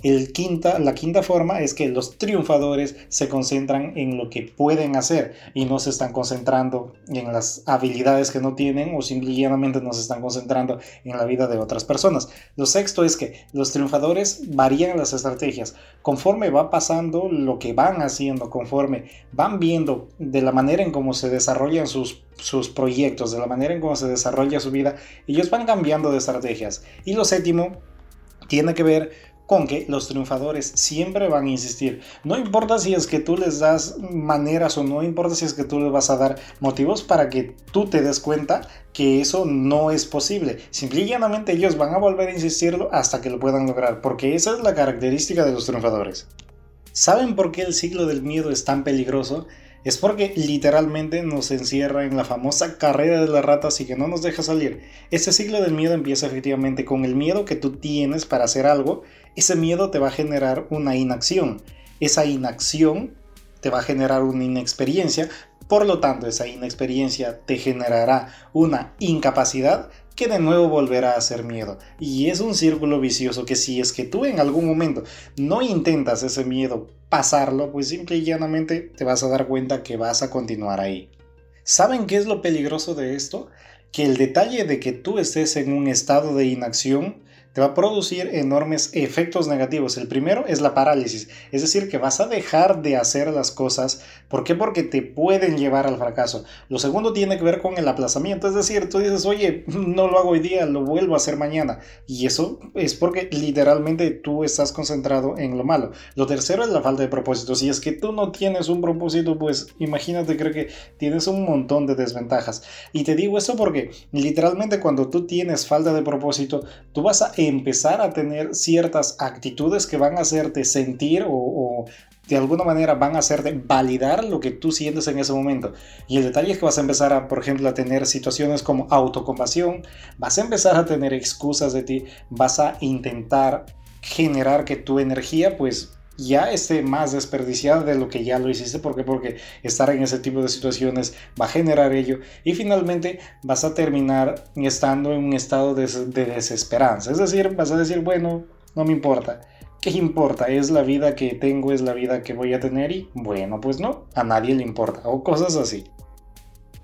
El quinta, la quinta forma es que los triunfadores se concentran en lo que pueden hacer y no se están concentrando en las habilidades que no tienen o simplemente no se están concentrando en la vida de otras personas. Lo sexto es que los triunfadores varían las estrategias conforme va pasando lo que van haciendo, conforme van viendo de la manera en cómo se desarrollan sus, sus proyectos, de la manera en cómo se desarrolla su vida, ellos van cambiando de estrategias. Y lo séptimo tiene que ver con que los triunfadores siempre van a insistir. No importa si es que tú les das maneras o no importa si es que tú les vas a dar motivos para que tú te des cuenta que eso no es posible. Simple y llanamente ellos van a volver a insistirlo hasta que lo puedan lograr, porque esa es la característica de los triunfadores. ¿Saben por qué el ciclo del miedo es tan peligroso? es porque literalmente nos encierra en la famosa carrera de las ratas y que no nos deja salir. Ese ciclo del miedo empieza efectivamente con el miedo que tú tienes para hacer algo. Ese miedo te va a generar una inacción. Esa inacción te va a generar una inexperiencia. Por lo tanto, esa inexperiencia te generará una incapacidad que de nuevo volverá a ser miedo. Y es un círculo vicioso que si es que tú en algún momento no intentas ese miedo pasarlo, pues simple y llanamente te vas a dar cuenta que vas a continuar ahí. ¿Saben qué es lo peligroso de esto? Que el detalle de que tú estés en un estado de inacción te va a producir enormes efectos negativos. El primero es la parálisis, es decir, que vas a dejar de hacer las cosas. ¿Por qué? Porque te pueden llevar al fracaso. Lo segundo tiene que ver con el aplazamiento, es decir, tú dices, oye, no lo hago hoy día, lo vuelvo a hacer mañana. Y eso es porque literalmente tú estás concentrado en lo malo. Lo tercero es la falta de propósito. Si es que tú no tienes un propósito, pues imagínate, creo que tienes un montón de desventajas. Y te digo eso porque literalmente cuando tú tienes falta de propósito, tú vas a empezar a tener ciertas actitudes que van a hacerte sentir o, de alguna manera van a hacerte validar lo que tú sientes en ese momento. Y el detalle es que vas a empezar a, por ejemplo, a tener situaciones como autocompasión, vas a empezar a tener excusas de ti, vas a intentar generar que tu energía pues ya esté más desperdiciada de lo que ya lo hiciste. ¿Por qué? Porque estar en ese tipo de situaciones va a generar ello. Y finalmente vas a terminar estando en un estado de, desesperanza. Es decir, vas a decir, bueno, no me importa. ¿Qué importa? Es la vida que tengo, es la vida que voy a tener y bueno, pues no, a nadie le importa. O cosas así.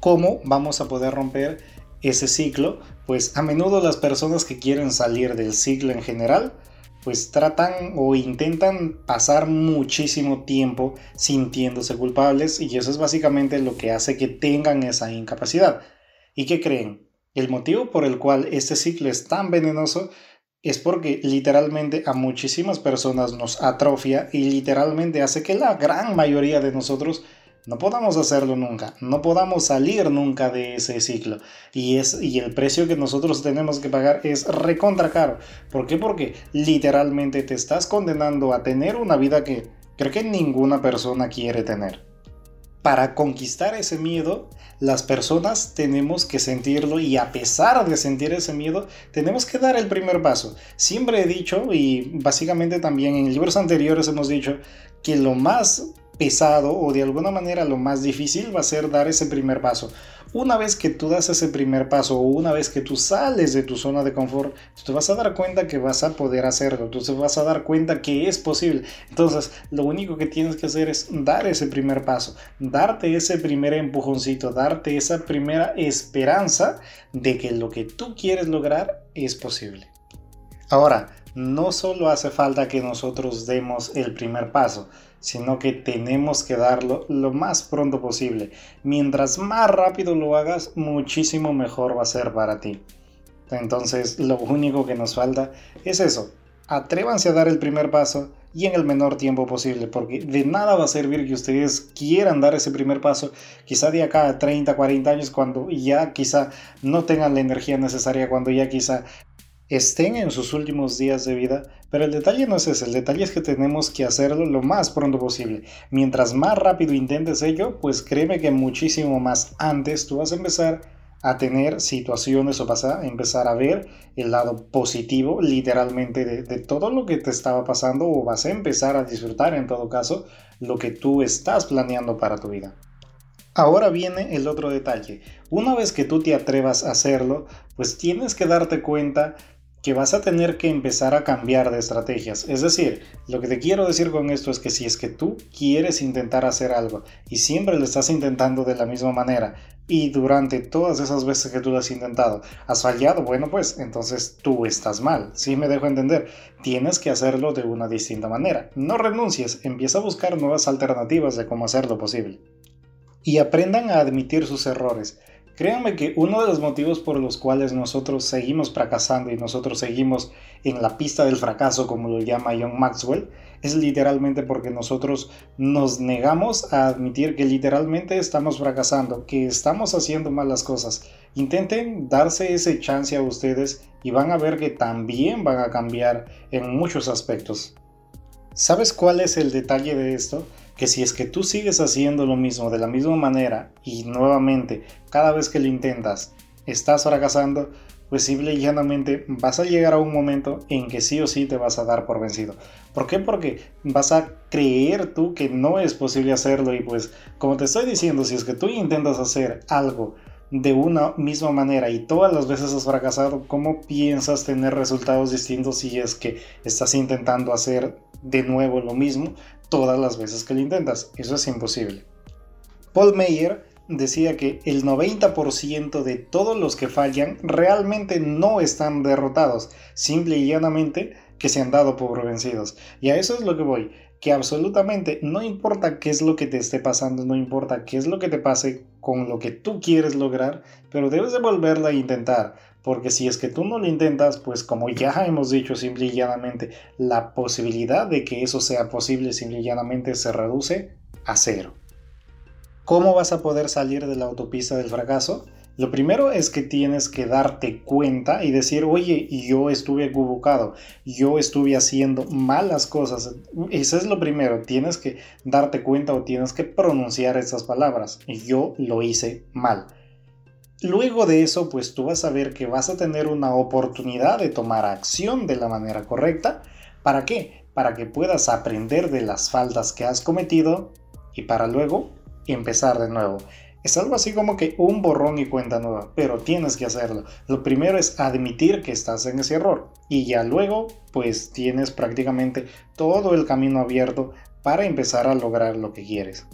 ¿Cómo vamos a poder romper ese ciclo? Pues a menudo las personas que quieren salir del ciclo en general pues tratan o intentan pasar muchísimo tiempo sintiéndose culpables y eso es básicamente lo que hace que tengan esa incapacidad. ¿Y qué creen? El motivo por el cual este ciclo es tan venenoso es porque literalmente a muchísimas personas nos atrofia y literalmente hace que la gran mayoría de nosotros no podamos hacerlo nunca, no podamos salir nunca de ese ciclo. Y, es, y el precio que nosotros tenemos que pagar es recontra caro. ¿Por qué? Porque literalmente te estás condenando a tener una vida que creo que ninguna persona quiere tener. Para conquistar ese miedo, las personas tenemos que sentirlo y a pesar de sentir ese miedo, tenemos que dar el primer paso. Siempre he dicho y básicamente también en libros anteriores hemos dicho que lo más pesado o de alguna manera lo más difícil va a ser dar ese primer paso. Una vez que tú das ese primer paso o una vez que tú sales de tu zona de confort, tú te vas a dar cuenta que vas a poder hacerlo, tú te vas a dar cuenta que es posible. Entonces, lo único que tienes que hacer es dar ese primer paso, darte ese primer empujoncito, darte esa primera esperanza de que lo que tú quieres lograr es posible. Ahora, no solo hace falta que nosotros demos el primer paso, sino que tenemos que darlo lo más pronto posible. Mientras más rápido lo hagas, muchísimo mejor va a ser para ti. Entonces, lo único que nos falta es eso. Atrévanse a dar el primer paso y en el menor tiempo posible, porque de nada va a servir que ustedes quieran dar ese primer paso, quizá de acá a 30, 40 años, cuando ya quizá no tengan la energía necesaria, cuando ya quizá estén en sus últimos días de vida, pero el detalle no es ese, el detalle es que tenemos que hacerlo lo más pronto posible. Mientras más rápido intentes ello, pues créeme que muchísimo más antes tú vas a empezar a tener situaciones o vas a empezar a ver el lado positivo literalmente de, todo lo que te estaba pasando o vas a empezar a disfrutar en todo caso lo que tú estás planeando para tu vida. Ahora viene el otro detalle. Una vez que tú te atrevas a hacerlo, pues tienes que darte cuenta que vas a tener que empezar a cambiar de estrategias. Es decir, lo que te quiero decir con esto es que si es que tú quieres intentar hacer algo y siempre lo estás intentando de la misma manera y durante todas esas veces que tú lo has intentado has fallado, bueno pues entonces tú estás mal. Si me dejo entender, tienes que hacerlo de una distinta manera. No renuncies, empieza a buscar nuevas alternativas de cómo hacerlo posible. Y aprendan a admitir sus errores. Créanme que uno de los motivos por los cuales nosotros seguimos fracasando y nosotros seguimos en la pista del fracaso, como lo llama John Maxwell, es literalmente porque nosotros nos negamos a admitir que literalmente estamos fracasando, que estamos haciendo malas cosas. Intenten darse ese chance a ustedes y van a ver que también van a cambiar en muchos aspectos. ¿Sabes cuál es el detalle de esto? Que si es que tú sigues haciendo lo mismo de la misma manera y nuevamente cada vez que lo intentas estás fracasando, pues simple y llanamente vas a llegar a un momento en que sí o sí te vas a dar por vencido. ¿Por qué? Porque vas a creer tú que no es posible hacerlo y pues como te estoy diciendo, si es que tú intentas hacer algo de una misma manera y todas las veces has fracasado, ¿cómo piensas tener resultados distintos si es que estás intentando hacer de nuevo lo mismo todas las veces que lo intentas. Eso es imposible. Paul Meyer decía que el 90% de todos los que fallan realmente no están derrotados, simple y llanamente que se han dado por vencidos. Y a eso es lo que voy, que absolutamente no importa qué es lo que te esté pasando, no importa qué es lo que te pase con lo que tú quieres lograr, pero debes de volverla a intentar, porque si es que tú no lo intentas, pues como ya hemos dicho simple y llanamente, la posibilidad de que eso sea posible simple y llanamente se reduce a cero. ¿Cómo vas a poder salir de la autopista del fracaso? Lo primero es que tienes que darte cuenta y decir, oye, yo estuve equivocado, yo estuve haciendo malas cosas. Eso es lo primero, tienes que darte cuenta o tienes que pronunciar esas palabras. Yo lo hice mal. Luego de eso, pues tú vas a ver que vas a tener una oportunidad de tomar acción de la manera correcta. ¿Para qué? Para que puedas aprender de las faltas que has cometido y para luego empezar de nuevo. Es algo así como que un borrón y cuenta nueva, pero tienes que hacerlo. Lo primero es admitir que estás en ese error y ya luego pues tienes prácticamente todo el camino abierto para empezar a lograr lo que quieres.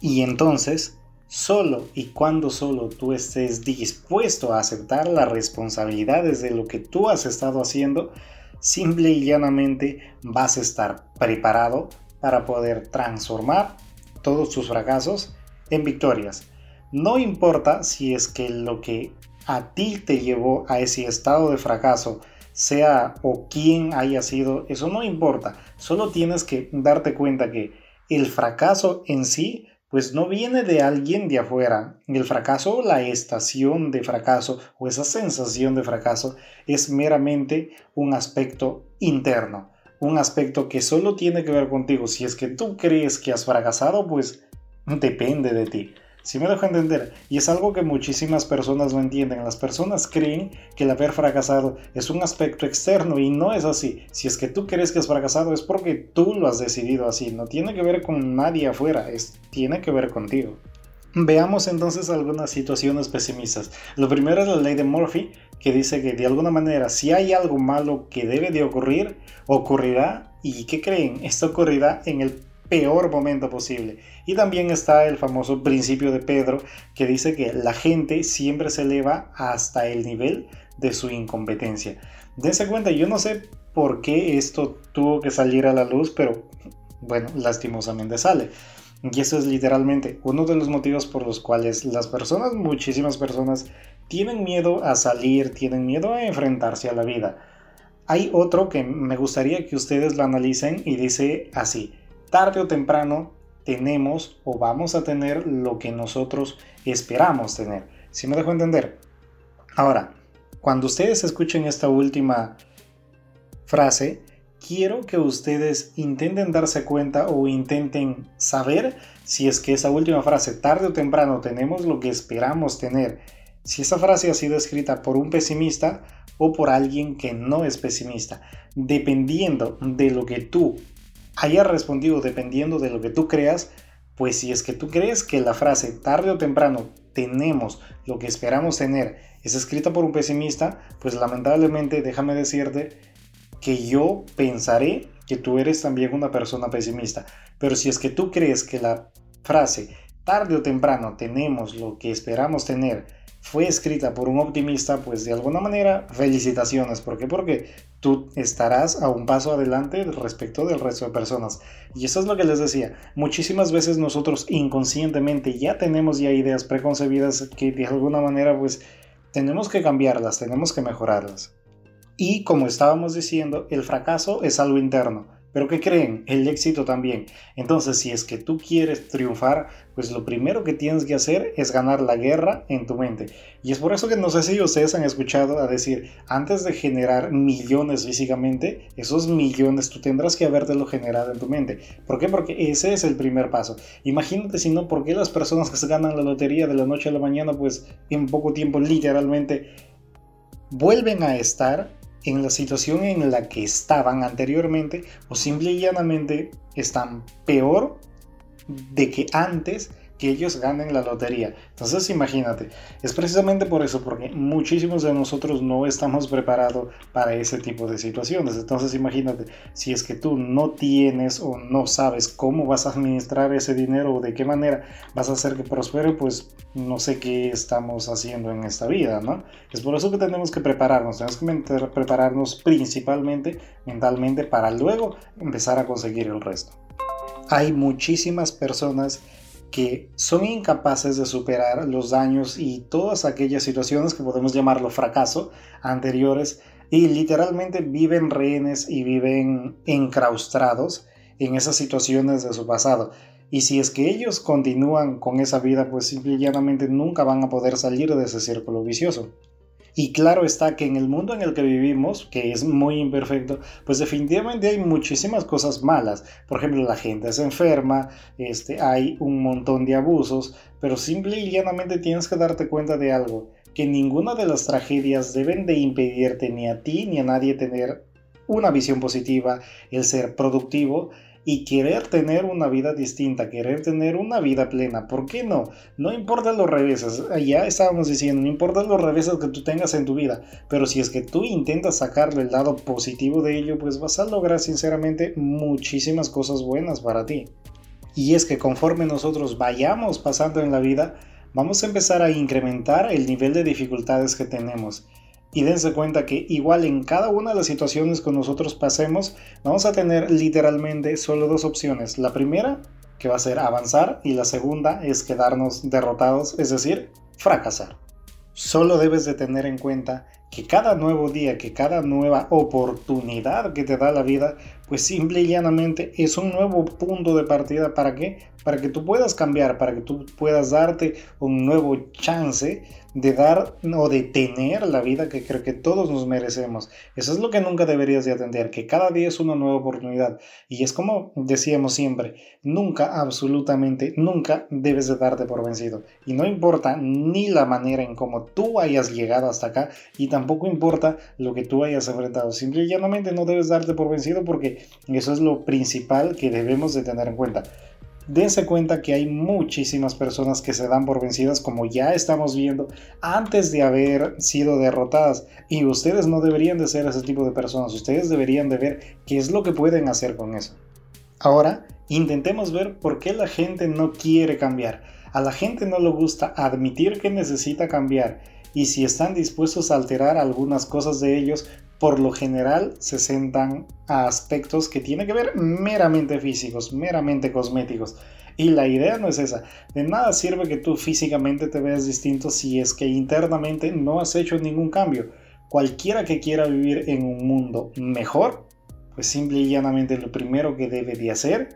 Y entonces Solo y cuando solo tú estés dispuesto a aceptar las responsabilidades de lo que tú has estado haciendo, simple y llanamente vas a estar preparado para poder transformar todos tus fracasos en victorias. No importa si es que lo que a ti te llevó a ese estado de fracaso sea o quién haya sido, eso no importa. Solo tienes que darte cuenta que el fracaso en sí pues no viene de alguien de afuera. El fracaso, la estación de fracaso o esa sensación de fracaso es meramente un aspecto interno, un aspecto que solo tiene que ver contigo. Si es que tú crees que has fracasado, pues depende de ti. Si me dejo entender, y es algo que muchísimas personas no entienden. Las personas creen que el haber fracasado es un aspecto externo y no es así. Si es que tú crees que has fracasado es porque tú lo has decidido así. No tiene que ver con nadie afuera, es, tiene que ver contigo. Veamos entonces algunas situaciones pesimistas. Lo primero es la ley de Murphy, que dice que de alguna manera si hay algo malo que debe de ocurrir, ocurrirá. ¿Y qué creen? Esto ocurrirá en el peor momento posible. Y también está el famoso principio de Pedro que dice que la gente siempre se eleva hasta el nivel de su incompetencia. Dense cuenta, yo no sé por qué esto tuvo que salir a la luz, pero bueno, lastimosamente sale. Y eso es literalmente uno de los motivos por los cuales las personas, muchísimas personas, tienen miedo a salir, tienen miedo a enfrentarse a la vida. Hay otro que me gustaría que ustedes lo analicen y dice así, tarde o temprano tenemos o vamos a tener lo que nosotros esperamos tener. Si me dejo entender? Ahora, cuando ustedes escuchen esta última frase, quiero que ustedes intenten darse cuenta o intenten saber si es que esa última frase, tarde o temprano, tenemos lo que esperamos tener. Si esa frase ha sido escrita por un pesimista o por alguien que no es pesimista, dependiendo de lo que tú haya respondido dependiendo de lo que tú creas, pues si es que tú crees que la frase tarde o temprano tenemos lo que esperamos tener es escrita por un pesimista, pues lamentablemente déjame decirte que yo pensaré que tú eres también una persona pesimista. Pero si es que tú crees que la frase tarde o temprano tenemos lo que esperamos tener fue escrita por un optimista, pues de alguna manera felicitaciones. ¿Por qué? Porque tú estarás a un paso adelante respecto del resto de personas. Y eso es lo que les decía. Muchísimas veces nosotros inconscientemente ya tenemos ya ideas preconcebidas que de alguna manera pues tenemos que cambiarlas, tenemos que mejorarlas. Y como estábamos diciendo, el fracaso es algo interno. Pero ¿qué creen? El éxito también. Entonces, si es que tú quieres triunfar, pues lo primero que tienes que hacer es ganar la guerra en tu mente. Y es por eso que no sé si ustedes han escuchado a decir, antes de generar millones físicamente, esos millones tú tendrás que habértelo generado en tu mente. ¿Por qué? Porque ese es el primer paso. Imagínate si no, ¿por qué las personas que se ganan la lotería de la noche a la mañana, pues en poco tiempo literalmente vuelven a estar en la situación en la que estaban anteriormente o simple y llanamente están peor de que antes que ellos ganen la lotería. Entonces imagínate, es precisamente por eso, porque muchísimos de nosotros no estamos preparados para ese tipo de situaciones. Entonces imagínate, si es que tú no tienes o no sabes cómo vas a administrar ese dinero o de qué manera vas a hacer que prospere, pues no sé qué estamos haciendo en esta vida, ¿no? Es por eso que tenemos que prepararnos, tenemos que prepararnos principalmente mentalmente para luego empezar a conseguir el resto. Hay muchísimas personas que son incapaces de superar los daños y todas aquellas situaciones que podemos llamarlo fracaso anteriores y literalmente viven rehenes y viven encraustrados en esas situaciones de su pasado. Y si es que ellos continúan con esa vida, pues simplemente nunca van a poder salir de ese círculo vicioso. Y claro está que en el mundo en el que vivimos, que es muy imperfecto, pues definitivamente hay muchísimas cosas malas. Por ejemplo, la gente se enferma, este, hay un montón de abusos, pero simple y llanamente tienes que darte cuenta de algo, que ninguna de las tragedias deben de impedirte ni a ti ni a nadie tener una visión positiva, el ser productivo y querer tener una vida distinta, querer tener una vida plena. ¿Por qué no? No importa los reveses, ya estábamos diciendo, no importa los reveses que tú tengas en tu vida, pero si es que tú intentas sacarle el lado positivo de ello, pues vas a lograr sinceramente muchísimas cosas buenas para ti. Y es que conforme nosotros vayamos pasando en la vida, vamos a empezar a incrementar el nivel de dificultades que tenemos y dense cuenta que igual en cada una de las situaciones que nosotros pasemos, vamos a tener literalmente solo dos opciones. La primera, que va a ser avanzar, y la segunda es quedarnos derrotados, es decir, fracasar. Solo debes de tener en cuenta que cada nuevo día, que cada nueva oportunidad que te da la vida, pues simple y llanamente es un nuevo punto de partida. ¿Para qué? Para que tú puedas cambiar, para que tú puedas darte un nuevo chance de dar o de tener la vida que creo que todos nos merecemos. Eso es lo que nunca deberías de atender, que cada día es una nueva oportunidad. Y es como decíamos siempre, nunca, absolutamente, nunca debes de darte por vencido. Y no importa ni la manera en cómo tú hayas llegado hasta acá y tampoco importa lo que tú hayas enfrentado. Simple y llanamente no debes darte por vencido porque eso es lo principal que debemos de tener en cuenta dense cuenta que hay muchísimas personas que se dan por vencidas como ya estamos viendo antes de haber sido derrotadas y ustedes no deberían de ser ese tipo de personas, ustedes deberían de ver qué es lo que pueden hacer con eso. Ahora, intentemos ver por qué la gente no quiere cambiar. A la gente no le gusta admitir que necesita cambiar y si están dispuestos a alterar algunas cosas de ellos, por lo general se sentan a aspectos que tienen que ver meramente físicos, meramente cosméticos. Y la idea no es esa. De nada sirve que tú físicamente te veas distinto si es que internamente no has hecho ningún cambio. Cualquiera que quiera vivir en un mundo mejor, pues simple y llanamente lo primero que debe de hacer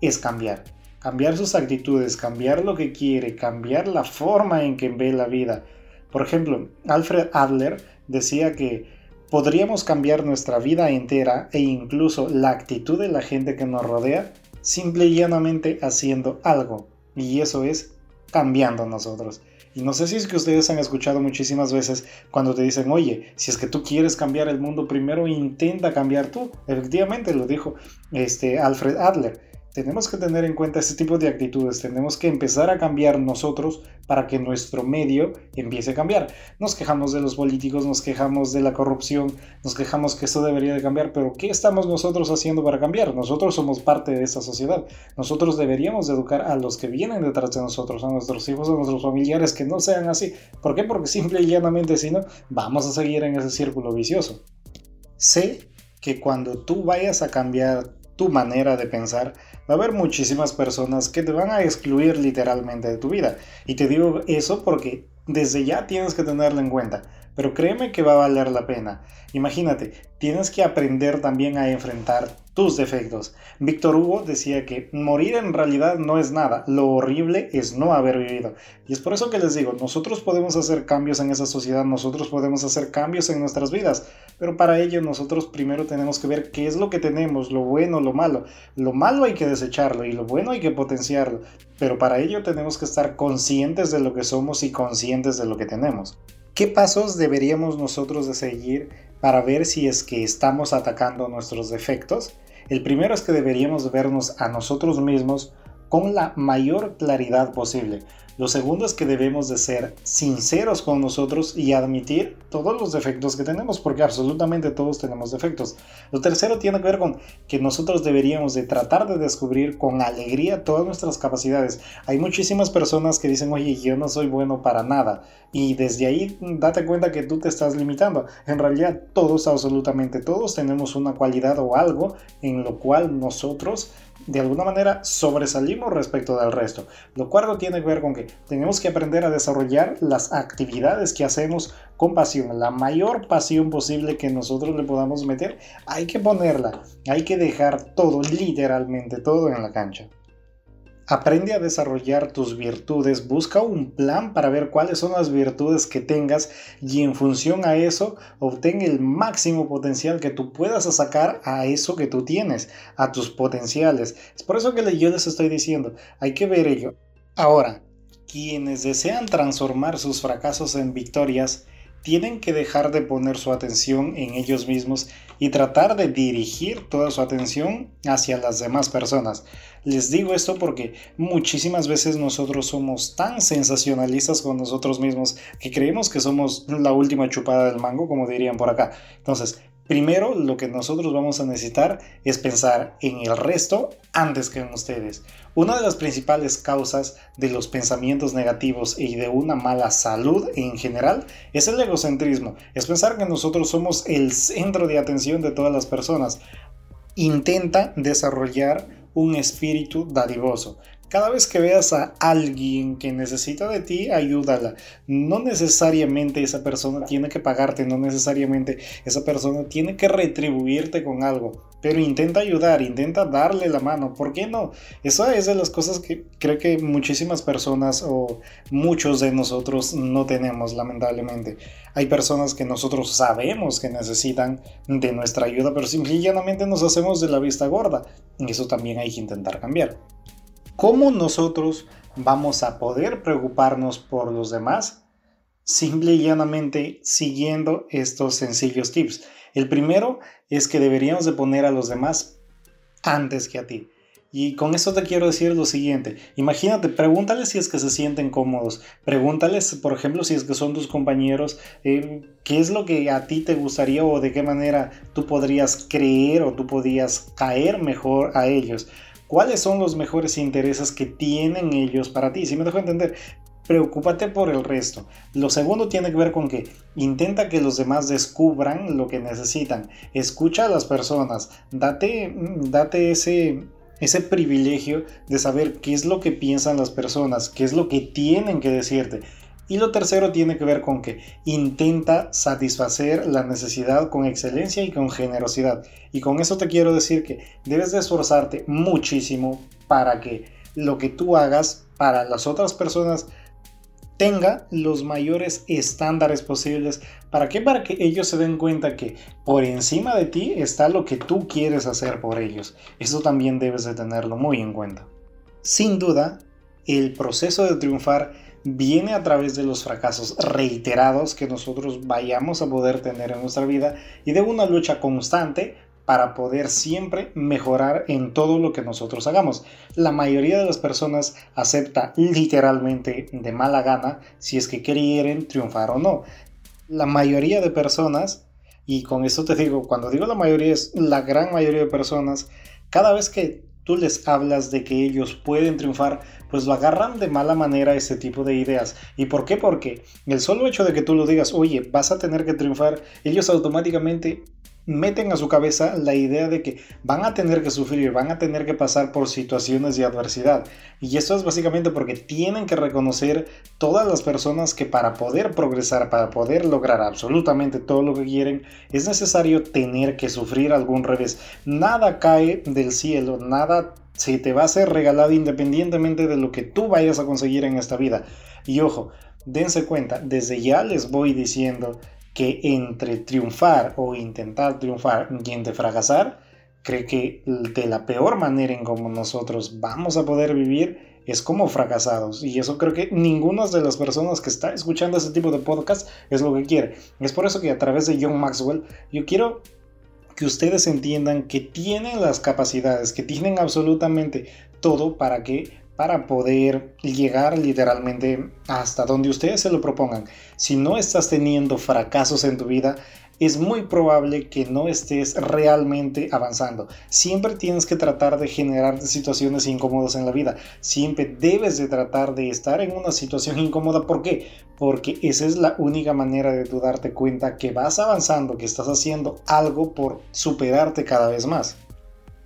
es cambiar. Cambiar sus actitudes, cambiar lo que quiere, cambiar la forma en que ve la vida. Por ejemplo, Alfred Adler decía que podríamos cambiar nuestra vida entera e incluso la actitud de la gente que nos rodea simple y llanamente haciendo algo. Y eso es cambiando nosotros. Y no sé si es que ustedes han escuchado muchísimas veces cuando te dicen, oye, si es que tú quieres cambiar el mundo, primero intenta cambiar tú. Efectivamente, lo dijo este Alfred Adler. Tenemos que tener en cuenta este tipo de actitudes, tenemos que empezar a cambiar nosotros para que nuestro medio empiece a cambiar. Nos quejamos de los políticos, nos quejamos de la corrupción, nos quejamos que esto debería de cambiar, pero ¿qué estamos nosotros haciendo para cambiar? Nosotros somos parte de esta sociedad, nosotros deberíamos educar a los que vienen detrás de nosotros, a nuestros hijos, a nuestros familiares, que no sean así. ¿Por qué? Porque simple y llanamente si no, vamos a seguir en ese círculo vicioso. Sé que cuando tú vayas a cambiar tu manera de pensar, va a haber muchísimas personas que te van a excluir literalmente de tu vida. Y te digo eso porque desde ya tienes que tenerlo en cuenta. Pero créeme que va a valer la pena. Imagínate, tienes que aprender también a enfrentar tus defectos. Víctor Hugo decía que morir en realidad no es nada, lo horrible es no haber vivido. Y es por eso que les digo, nosotros podemos hacer cambios en esa sociedad, nosotros podemos hacer cambios en nuestras vidas, pero para ello nosotros primero tenemos que ver qué es lo que tenemos, lo bueno, lo malo. Lo malo hay que desecharlo y lo bueno hay que potenciarlo, pero para ello tenemos que estar conscientes de lo que somos y conscientes de lo que tenemos. ¿Qué pasos deberíamos nosotros de seguir para ver si es que estamos atacando nuestros defectos? El primero es que deberíamos vernos a nosotros mismos con la mayor claridad posible. Lo segundo es que debemos de ser sinceros con nosotros y admitir todos los defectos que tenemos, porque absolutamente todos tenemos defectos. Lo tercero tiene que ver con que nosotros deberíamos de tratar de descubrir con alegría todas nuestras capacidades. Hay muchísimas personas que dicen, oye, yo no soy bueno para nada. Y desde ahí date cuenta que tú te estás limitando. En realidad todos, absolutamente todos, tenemos una cualidad o algo en lo cual nosotros de alguna manera sobresalimos respecto del resto. Lo cuarto tiene que ver con que tenemos que aprender a desarrollar las actividades que hacemos con pasión. La mayor pasión posible que nosotros le podamos meter, hay que ponerla. Hay que dejar todo, literalmente todo en la cancha. Aprende a desarrollar tus virtudes, busca un plan para ver cuáles son las virtudes que tengas y en función a eso obtén el máximo potencial que tú puedas sacar a eso que tú tienes, a tus potenciales. Es por eso que yo les estoy diciendo, hay que ver ello. Ahora, quienes desean transformar sus fracasos en victorias, tienen que dejar de poner su atención en ellos mismos y tratar de dirigir toda su atención hacia las demás personas. Les digo esto porque muchísimas veces nosotros somos tan sensacionalistas con nosotros mismos que creemos que somos la última chupada del mango, como dirían por acá. Entonces, Primero, lo que nosotros vamos a necesitar es pensar en el resto antes que en ustedes. Una de las principales causas de los pensamientos negativos y de una mala salud en general es el egocentrismo. Es pensar que nosotros somos el centro de atención de todas las personas. Intenta desarrollar un espíritu dadivoso. Cada vez que veas a alguien que necesita de ti, ayúdala. No necesariamente esa persona tiene que pagarte, no necesariamente esa persona tiene que retribuirte con algo, pero intenta ayudar, intenta darle la mano. ¿Por qué no? Esa es de las cosas que creo que muchísimas personas o muchos de nosotros no tenemos, lamentablemente. Hay personas que nosotros sabemos que necesitan de nuestra ayuda, pero simplemente nos hacemos de la vista gorda. Y eso también hay que intentar cambiar. ¿Cómo nosotros vamos a poder preocuparnos por los demás? Simple y llanamente siguiendo estos sencillos tips. El primero es que deberíamos de poner a los demás antes que a ti. Y con eso te quiero decir lo siguiente. Imagínate, pregúntales si es que se sienten cómodos. Pregúntales, por ejemplo, si es que son tus compañeros, eh, qué es lo que a ti te gustaría o de qué manera tú podrías creer o tú podrías caer mejor a ellos cuáles son los mejores intereses que tienen ellos para ti. Si me dejo entender, preocúpate por el resto. Lo segundo tiene que ver con que intenta que los demás descubran lo que necesitan. Escucha a las personas. Date, date ese, ese privilegio de saber qué es lo que piensan las personas, qué es lo que tienen que decirte. Y lo tercero tiene que ver con que intenta satisfacer la necesidad con excelencia y con generosidad. Y con eso te quiero decir que debes de esforzarte muchísimo para que lo que tú hagas para las otras personas tenga los mayores estándares posibles. ¿Para qué? Para que ellos se den cuenta que por encima de ti está lo que tú quieres hacer por ellos. Eso también debes de tenerlo muy en cuenta. Sin duda, el proceso de triunfar viene a través de los fracasos reiterados que nosotros vayamos a poder tener en nuestra vida y de una lucha constante para poder siempre mejorar en todo lo que nosotros hagamos. La mayoría de las personas acepta literalmente de mala gana si es que quieren triunfar o no. La mayoría de personas, y con esto te digo, cuando digo la mayoría es la gran mayoría de personas, cada vez que tú les hablas de que ellos pueden triunfar, pues lo agarran de mala manera ese tipo de ideas. ¿Y por qué? Porque el solo hecho de que tú lo digas, oye, vas a tener que triunfar, ellos automáticamente meten a su cabeza la idea de que van a tener que sufrir, van a tener que pasar por situaciones de adversidad. Y esto es básicamente porque tienen que reconocer todas las personas que para poder progresar, para poder lograr absolutamente todo lo que quieren, es necesario tener que sufrir algún revés. Nada cae del cielo, nada se te va a ser regalado independientemente de lo que tú vayas a conseguir en esta vida. Y ojo, dense cuenta, desde ya les voy diciendo que entre triunfar o intentar triunfar y entre fracasar, cree que de la peor manera en como nosotros vamos a poder vivir es como fracasados. Y eso creo que ninguna de las personas que está escuchando este tipo de podcast es lo que quiere. Es por eso que a través de John Maxwell yo quiero que ustedes entiendan que tienen las capacidades, que tienen absolutamente todo para que para poder llegar literalmente hasta donde ustedes se lo propongan. Si no estás teniendo fracasos en tu vida, es muy probable que no estés realmente avanzando. Siempre tienes que tratar de generar situaciones incómodas en la vida. Siempre debes de tratar de estar en una situación incómoda. ¿Por qué? Porque esa es la única manera de darte cuenta que vas avanzando, que estás haciendo algo por superarte cada vez más.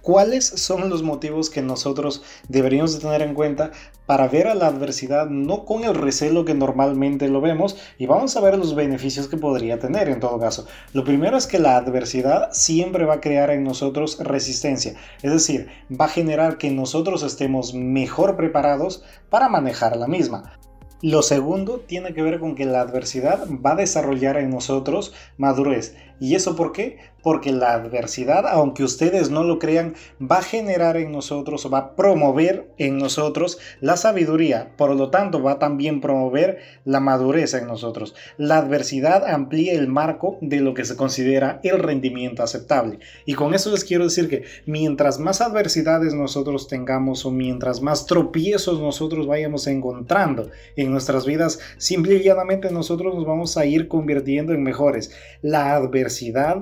¿Cuáles son los motivos que nosotros deberíamos de tener en cuenta para ver a la adversidad no con el recelo que normalmente lo vemos y vamos a ver los beneficios que podría tener en todo caso? Lo primero es que la adversidad siempre va a crear en nosotros resistencia, es decir, va a generar que nosotros estemos mejor preparados para manejar la misma. Lo segundo tiene que ver con que la adversidad va a desarrollar en nosotros madurez. ¿Y eso por qué? Porque la adversidad, aunque ustedes no lo crean, va a generar en nosotros, va a promover en nosotros la sabiduría. Por lo tanto, va a también promover la madurez en nosotros. La adversidad amplía el marco de lo que se considera el rendimiento aceptable. Y con eso les quiero decir que mientras más adversidades nosotros tengamos o mientras más tropiezos nosotros vayamos encontrando en nuestras vidas, simple y llanamente nosotros nos vamos a ir convirtiendo en mejores. La adversidad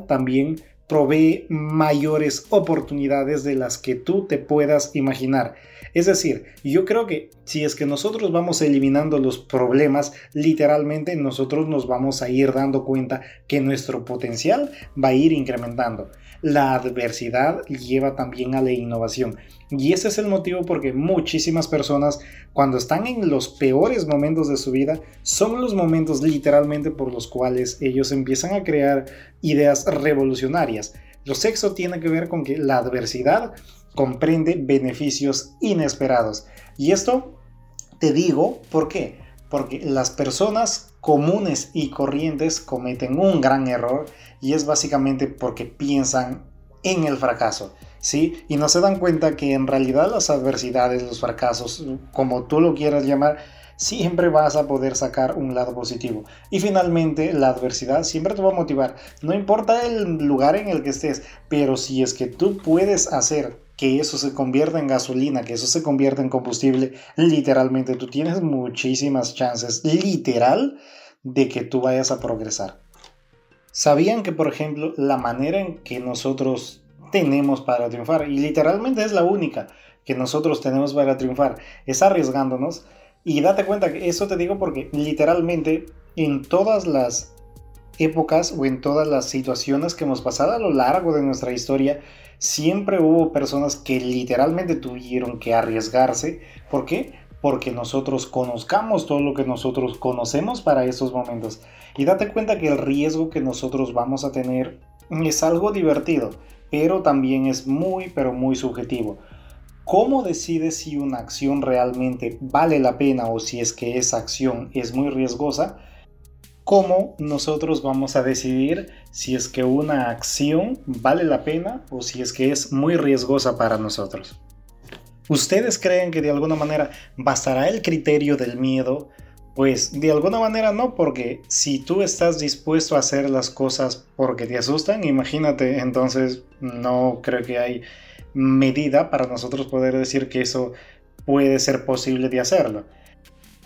también provee mayores oportunidades de las que tú te puedas imaginar. Es decir, yo creo que si es que nosotros vamos eliminando los problemas, literalmente nosotros nos vamos a ir dando cuenta que nuestro potencial va a ir incrementando. La adversidad lleva también a la innovación. Y ese es el motivo porque muchísimas personas cuando están en los peores momentos de su vida son los momentos literalmente por los cuales ellos empiezan a crear ideas revolucionarias. Lo sexo tiene que ver con que la adversidad comprende beneficios inesperados. Y esto te digo, ¿por qué? Porque las personas comunes y corrientes cometen un gran error y es básicamente porque piensan en el fracaso. ¿sí? Y no se dan cuenta que en realidad las adversidades, los fracasos, como tú lo quieras llamar, siempre vas a poder sacar un lado positivo. Y finalmente, la adversidad siempre te va a motivar. No importa el lugar en el que estés, pero si es que tú puedes hacer que eso se convierta en gasolina, que eso se convierta en combustible, literalmente tú tienes muchísimas chances, literal, de que tú vayas a progresar. ¿Sabían que, por ejemplo, la manera en que nosotros tenemos para triunfar, y literalmente es la única que nosotros tenemos para triunfar, es arriesgándonos. Y date cuenta que eso te digo porque literalmente en todas las épocas o en todas las situaciones que hemos pasado a lo largo de nuestra historia, siempre hubo personas que literalmente tuvieron que arriesgarse. ¿Por qué? Porque nosotros conozcamos todo lo que nosotros conocemos para esos momentos. Y date cuenta que el riesgo que nosotros vamos a tener es algo divertido pero también es muy, pero muy subjetivo. ¿Cómo decides si una acción realmente vale la pena o si es que esa acción es muy riesgosa? ¿Cómo nosotros vamos a decidir si es que una acción vale la pena o si es que es muy riesgosa para nosotros? ¿Ustedes creen que de alguna manera bastará el criterio del miedo Pues de alguna manera no, porque si tú estás dispuesto a hacer las cosas porque te asustan, imagínate, entonces no creo que hay medida para nosotros poder decir que eso puede ser posible de hacerlo.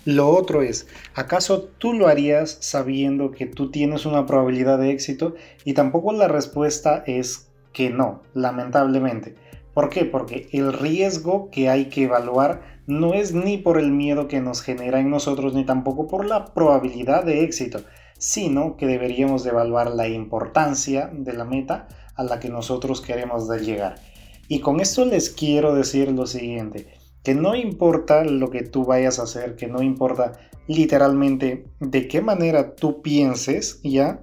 Lo otro es, ¿acaso tú lo harías sabiendo que tú tienes una probabilidad de éxito? Y tampoco la respuesta es que no, lamentablemente. ¿Por qué? Porque el riesgo que hay que evaluar no es ni por el miedo que nos genera en nosotros, ni tampoco por la probabilidad de éxito, sino que deberíamos de evaluar la importancia de la meta a la que nosotros queremos llegar. Y con esto les quiero decir lo siguiente, que no importa lo que tú vayas a hacer, que no importa literalmente de qué manera tú pienses, ya,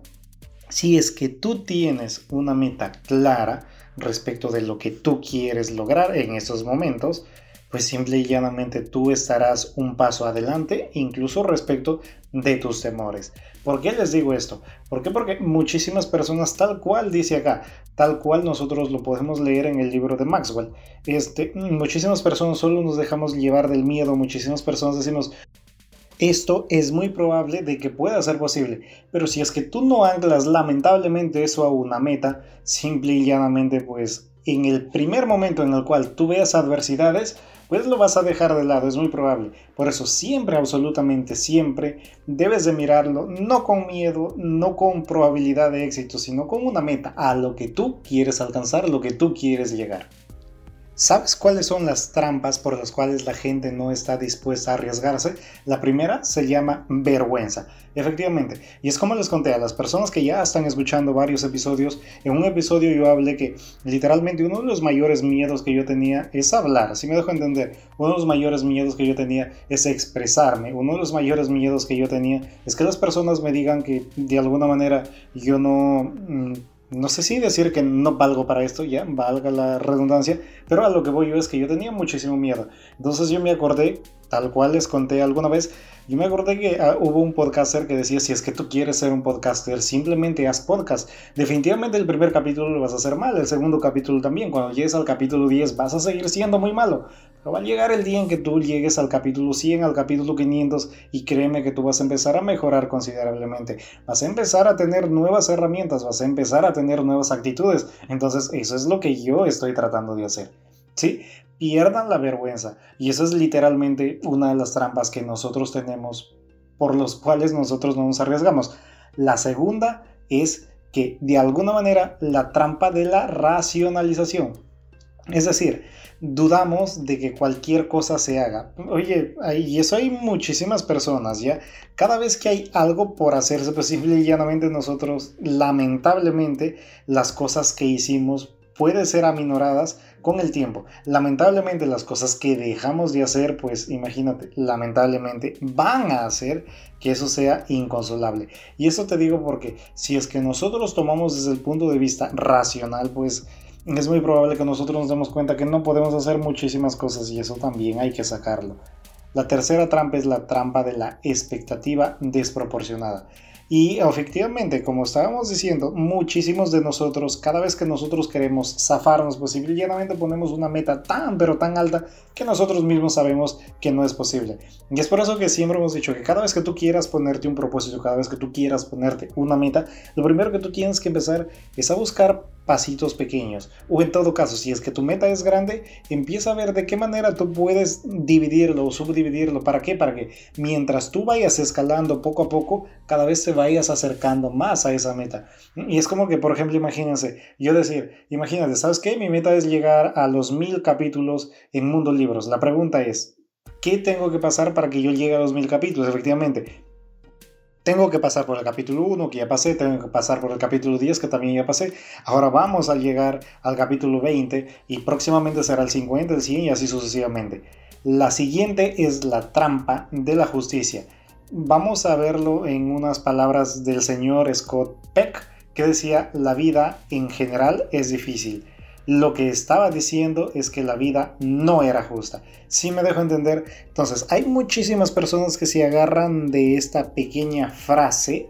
si es que tú tienes una meta clara respecto de lo que tú quieres lograr en esos momentos, pues simple y llanamente tú estarás un paso adelante, incluso respecto de tus temores. ¿Por qué les digo esto? ¿Por qué? Porque muchísimas personas, tal cual dice acá, tal cual nosotros lo podemos leer en el libro de Maxwell, este, muchísimas personas solo nos dejamos llevar del miedo, muchísimas personas decimos, esto es muy probable de que pueda ser posible, pero si es que tú no anclas lamentablemente eso a una meta, simple y llanamente pues en el primer momento en el cual tú veas adversidades, pues lo vas a dejar de lado, es muy probable. Por eso siempre, absolutamente siempre, debes de mirarlo no con miedo, no con probabilidad de éxito, sino con una meta, a lo que tú quieres alcanzar, lo que tú quieres llegar. ¿Sabes cuáles son las trampas por las cuales la gente no está dispuesta a arriesgarse? La primera se llama vergüenza. Efectivamente, y es como les conté a las personas que ya están escuchando varios episodios, en un episodio yo hablé que literalmente uno de los mayores miedos que yo tenía es hablar, si me dejo entender, uno de los mayores miedos que yo tenía es expresarme, uno de los mayores miedos que yo tenía es que las personas me digan que de alguna manera yo no... Mm, no sé si decir que no valgo para esto, ya, valga la redundancia, pero a lo que voy yo es que yo tenía muchísimo miedo. Entonces yo me acordé, tal cual les conté alguna vez, yo me acordé que ah, hubo un podcaster que decía, si es que tú quieres ser un podcaster, simplemente haz podcast. Definitivamente el primer capítulo lo vas a hacer mal, el segundo capítulo también. Cuando llegues al capítulo 10 vas a seguir siendo muy malo. Va a llegar el día en que tú llegues al capítulo 100, al capítulo 500 y créeme que tú vas a empezar a mejorar considerablemente. Vas a empezar a tener nuevas herramientas, vas a empezar a tener nuevas actitudes. Entonces eso es lo que yo estoy tratando de hacer. ¿Sí? Pierdan la vergüenza. Y eso es literalmente una de las trampas que nosotros tenemos por los cuales nosotros no nos arriesgamos. La segunda es que de alguna manera la trampa de la racionalización. Es decir, dudamos de que cualquier cosa se haga. Oye, y eso hay muchísimas personas, ¿ya? Cada vez que hay algo por hacerse, pues simple y llanamente nosotros, lamentablemente, las cosas que hicimos pueden ser aminoradas con el tiempo. Lamentablemente las cosas que dejamos de hacer, pues imagínate, lamentablemente van a hacer que eso sea inconsolable. Y eso te digo porque si es que nosotros tomamos desde el punto de vista racional, pues es muy probable que nosotros nos demos cuenta que no podemos hacer muchísimas cosas y eso también hay que sacarlo. La tercera trampa es la trampa de la expectativa desproporcionada. Y efectivamente, como estábamos diciendo, muchísimos de nosotros, cada vez que nosotros queremos zafarnos, pues simplemente ponemos una meta tan, pero tan alta que nosotros mismos sabemos que no es posible. Y es por eso que siempre hemos dicho que cada vez que tú quieras ponerte un propósito, cada vez que tú quieras ponerte una meta, lo primero que tú tienes que empezar es a buscar pasitos pequeños. O en todo caso, si es que tu meta es grande, empieza a ver de qué manera tú puedes dividirlo o subdividirlo. ¿Para qué? Para que mientras tú vayas escalando poco a poco, cada vez te vayas acercando más a esa meta. Y es como que, por ejemplo, imagínense, yo decir, imagínate, ¿sabes qué? Mi meta es llegar a los mil capítulos en Mundo Libros. La pregunta es, ¿qué tengo que pasar para que yo llegue a los mil capítulos? Efectivamente, tengo que pasar por el capítulo 1 que ya pasé, tengo que pasar por el capítulo 10 que también ya pasé. Ahora vamos a llegar al capítulo 20 y próximamente será el 50, el 100 y así sucesivamente. La siguiente es la trampa de la justicia. Vamos a verlo en unas palabras del señor Scott Peck que decía, la vida en general es difícil lo que estaba diciendo es que la vida no era justa. Si me dejo entender, entonces hay muchísimas personas que se agarran de esta pequeña frase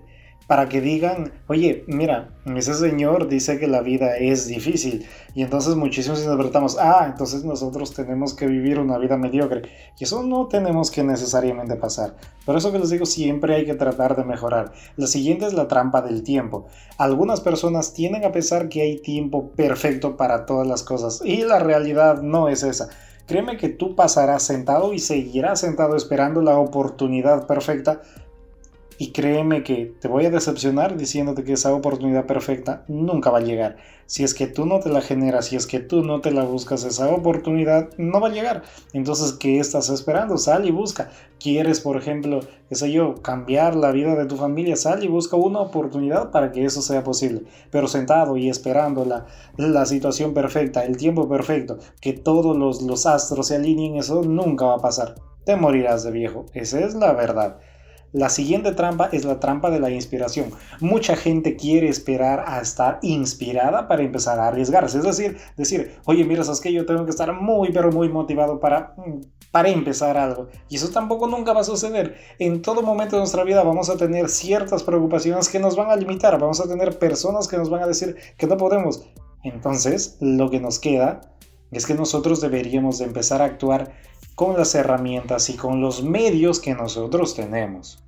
para que digan, oye, mira, ese señor dice que la vida es difícil y entonces muchísimos interpretamos, ah, entonces nosotros tenemos que vivir una vida mediocre y eso no tenemos que necesariamente pasar. Por eso que les digo, siempre hay que tratar de mejorar. La siguiente es la trampa del tiempo. Algunas personas tienden a pensar que hay tiempo perfecto para todas las cosas y la realidad no es esa. Créeme que tú pasarás sentado y seguirás sentado esperando la oportunidad perfecta y créeme que te voy a decepcionar diciéndote que esa oportunidad perfecta nunca va a llegar. Si es que tú no te la generas, si es que tú no te la buscas, esa oportunidad no va a llegar. Entonces, ¿qué estás esperando? Sal y busca. ¿Quieres, por ejemplo, qué sé yo, cambiar la vida de tu familia? Sal y busca una oportunidad para que eso sea posible. Pero sentado y esperando la, situación perfecta, el tiempo perfecto, que todos los, los astros se alineen, eso nunca va a pasar. Te morirás de viejo. Esa es la verdad. La siguiente trampa es la trampa de la inspiración. Mucha gente quiere esperar a estar inspirada para empezar a arriesgarse. Es decir, decir, oye, mira, sabes que yo tengo que estar muy, pero muy motivado para, mm, para empezar algo. Y eso tampoco nunca va a suceder. En todo momento de nuestra vida vamos a tener ciertas preocupaciones que nos van a limitar. Vamos a tener personas que nos van a decir que no podemos. Entonces, lo que nos queda es que nosotros deberíamos de empezar a actuar con las herramientas y con los medios que nosotros tenemos.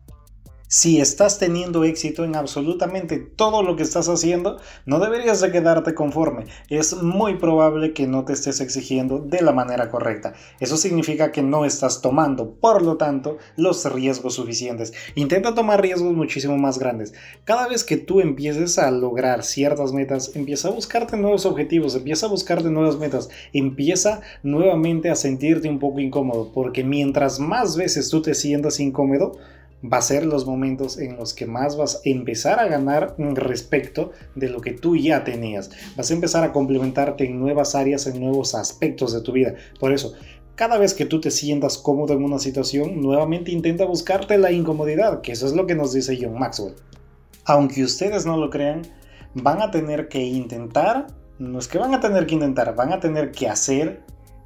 Si estás teniendo éxito en absolutamente todo lo que estás haciendo, no deberías de quedarte conforme. Es muy probable que no te estés exigiendo de la manera correcta. Eso significa que no estás tomando, por lo tanto, los riesgos suficientes. Intenta tomar riesgos muchísimo más grandes. Cada vez que tú empieces a lograr ciertas metas, empieza a buscarte nuevos objetivos, empieza a buscarte nuevas metas, empieza nuevamente a sentirte un poco incómodo, porque mientras más veces tú te sientas incómodo, va a ser los momentos en los que más vas a empezar a ganar respecto de lo que tú ya tenías. Vas a empezar a complementarte en nuevas áreas, en nuevos aspectos de tu vida. Por eso, cada vez que tú te sientas cómodo en una situación, nuevamente intenta buscarte la incomodidad, que eso es lo que nos dice John Maxwell. Aunque ustedes no lo crean, van a tener que intentar, no es que van a tener que intentar, van a tener que hacer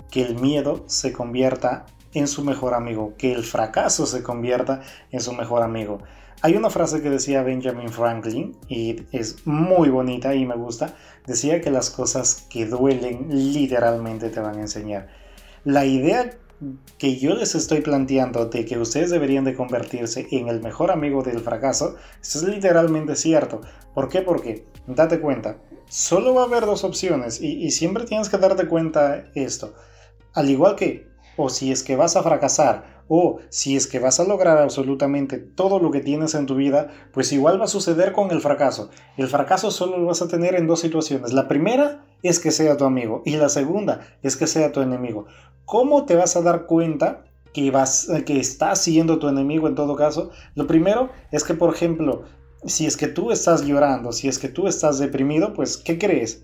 que el miedo se convierta en su mejor amigo, que el fracaso se convierta en su mejor amigo. Hay una frase que decía Benjamin Franklin y es muy bonita y me gusta. Decía que las cosas que duelen literalmente te van a enseñar. La idea que yo les estoy planteando de que ustedes deberían de convertirse en el mejor amigo del fracaso, es literalmente cierto. ¿Por qué? Porque, date cuenta, solo va a haber dos opciones y, y siempre tienes que darte cuenta esto. Al igual que o si es que vas a fracasar, o si es que vas a lograr absolutamente todo lo que tienes en tu vida, pues igual va a suceder con el fracaso. El fracaso solo lo vas a tener en dos situaciones. La primera es que sea tu amigo y la segunda es que sea tu enemigo. ¿Cómo te vas a dar cuenta que, vas, que está siendo tu enemigo en todo caso? Lo primero es que, por ejemplo, si es que tú estás llorando, si es que tú estás deprimido, pues, ¿qué crees?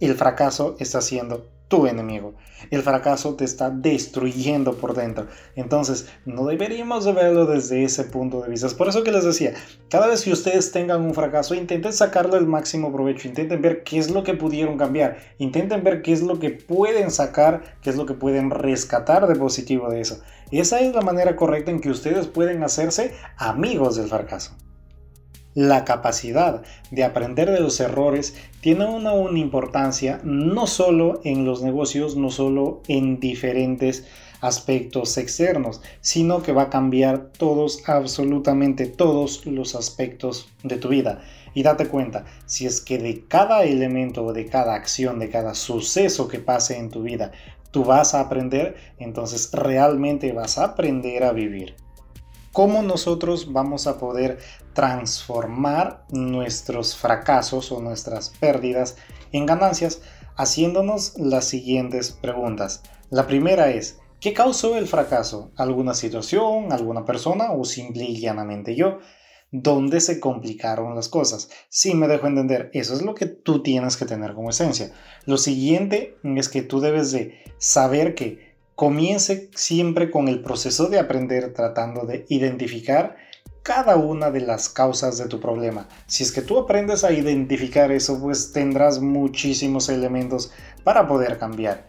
El fracaso está siendo tu enemigo. El fracaso te está destruyendo por dentro. Entonces, no deberíamos de verlo desde ese punto de vista. Es por eso que les decía, cada vez que ustedes tengan un fracaso, intenten sacarlo el máximo provecho, intenten ver qué es lo que pudieron cambiar, intenten ver qué es lo que pueden sacar, qué es lo que pueden rescatar de positivo de eso. Esa es la manera correcta en que ustedes pueden hacerse amigos del fracaso. La capacidad de aprender de los errores tiene una, importancia no solo en los negocios, no solo en diferentes aspectos externos, sino que va a cambiar todos, absolutamente todos los aspectos de tu vida. Y date cuenta, si es que de cada elemento, de cada acción, de cada suceso que pase en tu vida, tú vas a aprender, entonces realmente vas a aprender a vivir cómo nosotros vamos a poder transformar nuestros fracasos o nuestras pérdidas en ganancias haciéndonos las siguientes preguntas. La primera es, ¿qué causó el fracaso? ¿Alguna situación, alguna persona o simple y llanamente yo? ¿Dónde se complicaron las cosas? Si me dejo entender, eso es lo que tú tienes que tener como esencia. Lo siguiente es que tú debes de saber que Comience siempre con el proceso de aprender tratando de identificar cada una de las causas de tu problema. Si es que tú aprendes a identificar eso, pues tendrás muchísimos elementos para poder cambiar.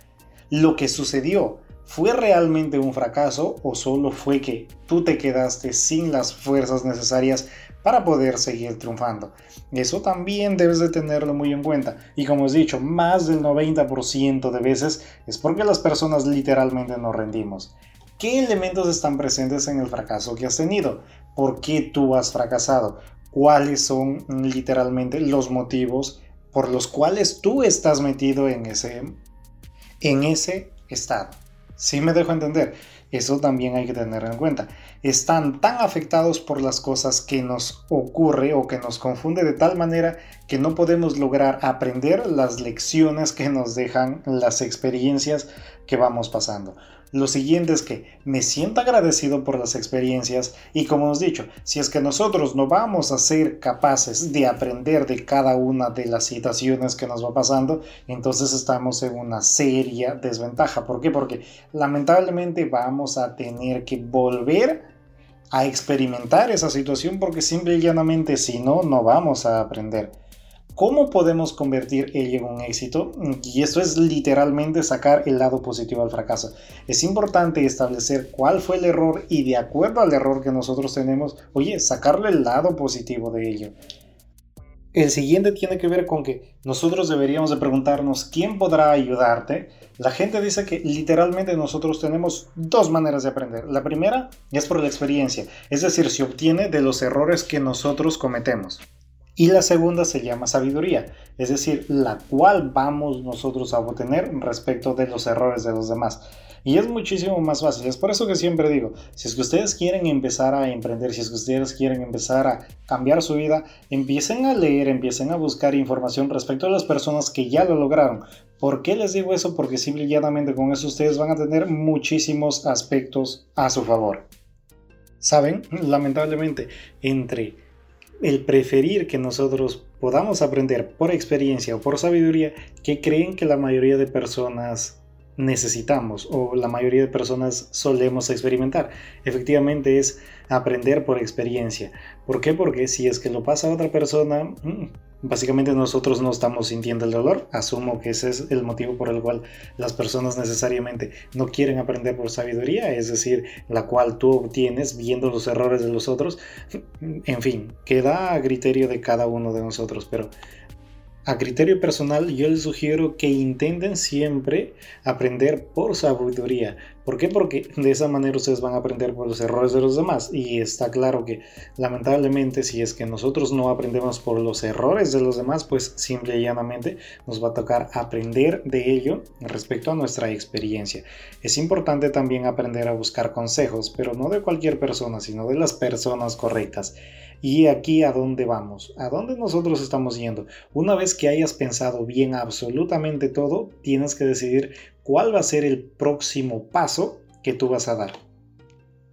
Lo que sucedió, ¿fue realmente un fracaso o solo fue que tú te quedaste sin las fuerzas necesarias para poder seguir triunfando. Eso también debes de tenerlo muy en cuenta. Y como os he dicho, más del 90% de veces es porque las personas literalmente nos rendimos. ¿Qué elementos están presentes en el fracaso que has tenido? ¿Por qué tú has fracasado? ¿Cuáles son literalmente los motivos por los cuales tú estás metido en ese, en ese estado? Si me dejo entender. Eso también hay que tener en cuenta. Están tan afectados por las cosas que nos ocurre o que nos confunde de tal manera que no podemos lograr aprender las lecciones que nos dejan las experiencias que vamos pasando. Lo siguiente es que me siento agradecido por las experiencias y como os he dicho, si es que nosotros no vamos a ser capaces de aprender de cada una de las situaciones que nos va pasando, entonces estamos en una seria desventaja. ¿Por qué? Porque lamentablemente vamos a tener que volver a experimentar esa situación porque simple y llanamente si no, no vamos a aprender. ¿Cómo podemos convertir ello en un éxito? Y esto es literalmente sacar el lado positivo al fracaso. Es importante establecer cuál fue el error y de acuerdo al error que nosotros tenemos, oye, sacarle el lado positivo de ello. El siguiente tiene que ver con que nosotros deberíamos de preguntarnos quién podrá ayudarte. La gente dice que literalmente nosotros tenemos dos maneras de aprender. La primera es por la experiencia, es decir, se obtiene de los errores que nosotros cometemos. Y la segunda se llama sabiduría, es decir, la cual vamos nosotros a obtener respecto de los errores de los demás. Y es muchísimo más fácil. Es por eso que siempre digo, si es que ustedes quieren empezar a emprender, si es que ustedes quieren empezar a cambiar su vida, empiecen a leer, empiecen a buscar información respecto a las personas que ya lo lograron. ¿Por qué les digo eso? Porque simple y llanamente con eso ustedes van a tener muchísimos aspectos a su favor. Saben, lamentablemente, entre el preferir que nosotros podamos aprender por experiencia o por sabiduría que creen que la mayoría de personas necesitamos o la mayoría de personas solemos experimentar. Efectivamente es aprender por experiencia. ¿Por qué? Porque si es que lo pasa a otra persona, mm, básicamente nosotros no estamos sintiendo el dolor. Asumo que ese es el motivo por el cual las personas necesariamente no quieren aprender por sabiduría, es decir, la cual tú obtienes viendo los errores de los otros. En fin, queda a criterio de cada uno de nosotros, pero a criterio personal, yo les sugiero que intenten siempre aprender por sabiduría. ¿Por qué? Porque de esa manera ustedes van a aprender por los errores de los demás. Y está claro que lamentablemente si es que nosotros no aprendemos por los errores de los demás, pues simple y llanamente nos va a tocar aprender de ello respecto a nuestra experiencia. Es importante también aprender a buscar consejos, pero no de cualquier persona, sino de las personas correctas. Y aquí a dónde vamos, a dónde nosotros estamos yendo. Una vez que hayas pensado bien absolutamente todo, tienes que decidir cuál va a ser el próximo paso que tú vas a dar.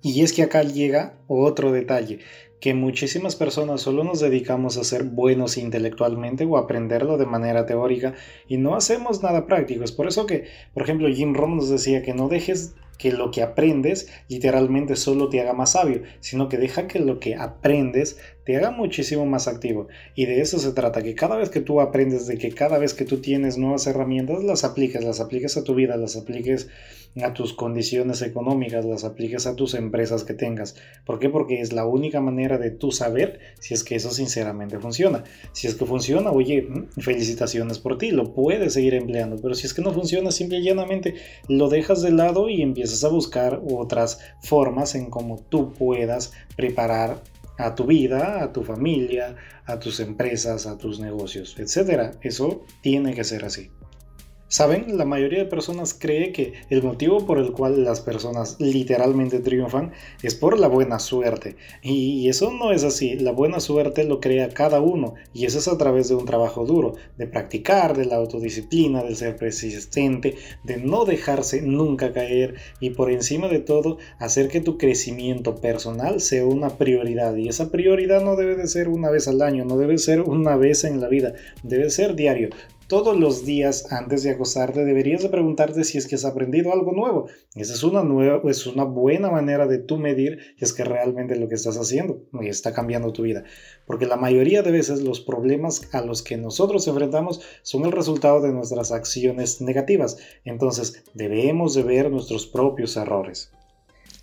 Y es que acá llega otro detalle, que muchísimas personas solo nos dedicamos a ser buenos intelectualmente o aprenderlo de manera teórica y no hacemos nada práctico. Es por eso que, por ejemplo, Jim Rohn nos decía que no dejes que lo que aprendes literalmente solo te haga más sabio, sino que deja que lo que aprendes te haga muchísimo más activo. Y de eso se trata, que cada vez que tú aprendes, de que cada vez que tú tienes nuevas herramientas, las apliques, las apliques a tu vida, las apliques a tus condiciones económicas, las apliques a tus empresas que tengas. ¿Por qué? Porque es la única manera de tú saber si es que eso sinceramente funciona. Si es que funciona, oye, mm, felicitaciones por ti, lo puedes seguir empleando, pero si es que no funciona, simple y llanamente lo dejas de lado y empiezas a buscar otras formas en cómo tú puedas preparar a tu vida, a tu familia, a tus empresas, a tus negocios, etc. Eso tiene que ser así. Saben, la mayoría de personas cree que el motivo por el cual las personas literalmente triunfan es por la buena suerte. Y eso no es así. La buena suerte lo crea cada uno. Y eso es a través de un trabajo duro, de practicar, de la autodisciplina, de ser persistente, de no dejarse nunca caer y por encima de todo hacer que tu crecimiento personal sea una prioridad. Y esa prioridad no debe de ser una vez al año, no debe ser una vez en la vida, debe ser diario todos los días antes de acostarte deberías de preguntarte si es que has aprendido algo nuevo. Esa es una, nueva, es una buena manera de tú medir si es que realmente lo que estás haciendo está cambiando tu vida. Porque la mayoría de veces los problemas a los que nosotros enfrentamos son el resultado de nuestras acciones negativas. Entonces debemos de ver nuestros propios errores.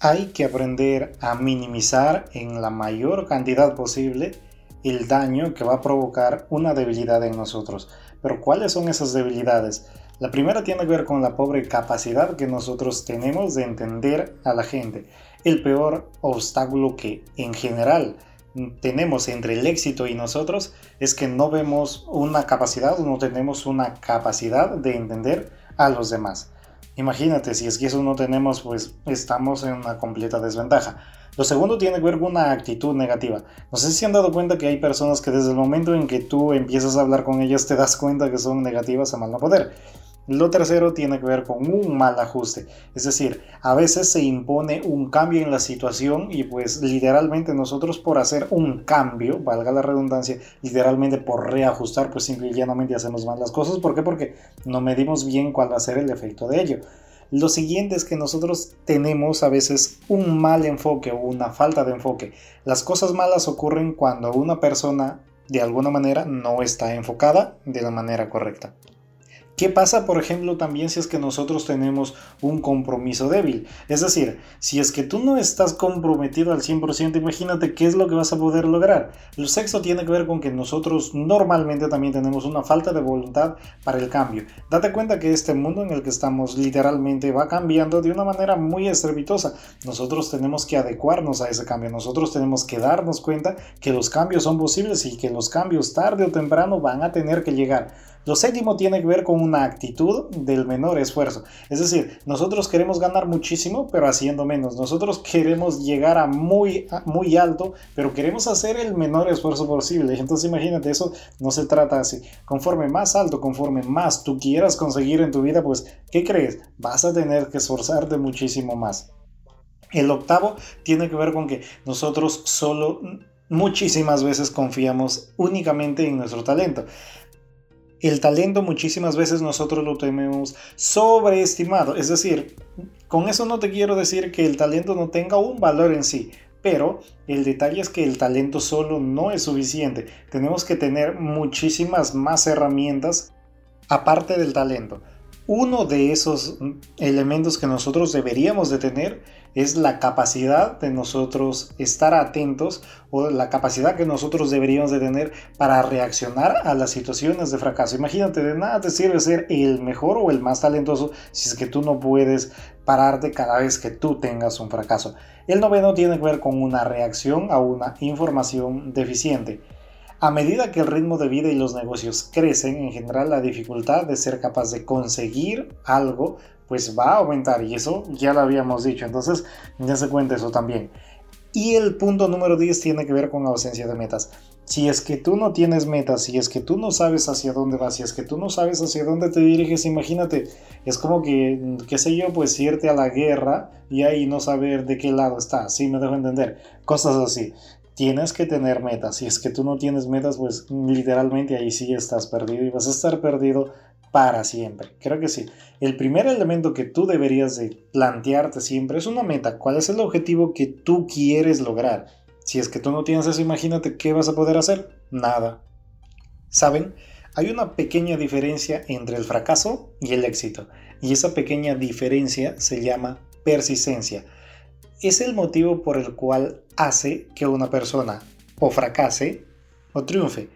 hay que aprender a minimizar en la mayor cantidad posible el daño que va a provocar una debilidad en nosotros. Pero ¿cuáles son esas debilidades? La primera tiene que ver con la pobre capacidad que nosotros tenemos de entender a la gente. El peor obstáculo que en general tenemos entre el éxito y nosotros es que no vemos una capacidad o no tenemos una capacidad de entender a los demás. Imagínate, si es que eso no tenemos, pues estamos en una completa desventaja. Lo segundo tiene que ver con una actitud negativa. No sé si han dado cuenta que hay personas que desde el momento en que tú empiezas a hablar con ellas te das cuenta que son negativas a mal no poder. Lo tercero tiene que ver con un mal ajuste, es decir, a veces se impone un cambio en la situación y pues literalmente nosotros por hacer un cambio, valga la redundancia, literalmente por reajustar, pues simple y llanamente hacemos mal las cosas. ¿Por qué? Porque no medimos bien cuál va a ser el efecto de ello. Lo siguiente es que nosotros tenemos a veces un mal enfoque o una falta de enfoque. Las cosas malas ocurren cuando una persona de alguna manera no está enfocada de la manera correcta. ¿Qué pasa, por ejemplo, también si es que nosotros tenemos un compromiso débil? Es decir, si es que tú no estás comprometido al 100%, imagínate qué es lo que vas a poder lograr. El sexo tiene que ver con que nosotros normalmente también tenemos una falta de voluntad para el cambio. Date cuenta que este mundo en el que estamos literalmente va cambiando de una manera muy estrepitosa. Nosotros tenemos que adecuarnos a ese cambio. Nosotros tenemos que darnos cuenta que los cambios son posibles y que los cambios tarde o temprano van a tener que llegar. Lo séptimo tiene que ver con una actitud del menor esfuerzo. Es decir, nosotros queremos ganar muchísimo, pero haciendo menos. Nosotros queremos llegar a muy, muy alto, pero queremos hacer el menor esfuerzo posible. Entonces imagínate, eso no se trata así. Conforme más alto, conforme más tú quieras conseguir en tu vida, pues, ¿qué crees? Vas a tener que esforzarte muchísimo más. El octavo tiene que ver con que nosotros solo muchísimas veces confiamos únicamente en nuestro talento. El talento muchísimas veces nosotros lo tenemos sobreestimado. Es decir, con eso no te quiero decir que el talento no tenga un valor en sí, pero el detalle es que el talento solo no es suficiente. Tenemos que tener muchísimas más herramientas aparte del talento. Uno de esos elementos que nosotros deberíamos de tener es la capacidad de nosotros estar atentos o la capacidad que nosotros deberíamos de tener para reaccionar a las situaciones de fracaso. Imagínate, de nada te sirve ser el mejor o el más talentoso si es que tú no puedes pararte cada vez que tú tengas un fracaso. El noveno tiene que ver con una reacción a una información deficiente. A medida que el ritmo de vida y los negocios crecen, en general la dificultad de ser capaz de conseguir algo pues va a aumentar y eso ya lo habíamos dicho, entonces ya se cuenta eso también. Y el punto número 10 tiene que ver con la ausencia de metas. Si es que tú no tienes metas, si es que tú no sabes hacia dónde vas, si es que tú no sabes hacia dónde te diriges, imagínate, es como que, qué sé yo, pues irte a la guerra y ahí no saber de qué lado está, ¿sí me dejo entender? Cosas así tienes que tener metas. Si es que tú no tienes metas, pues literalmente ahí sí estás perdido y vas a estar perdido para siempre. Creo que sí. El primer elemento que tú deberías de plantearte siempre es una meta. ¿Cuál es el objetivo que tú quieres lograr? Si es que tú no tienes eso, imagínate qué vas a poder hacer. Nada. ¿Saben? Hay una pequeña diferencia entre el fracaso y el éxito. Y esa pequeña diferencia se llama persistencia es el motivo por el cual hace que una persona o fracase o triunfe.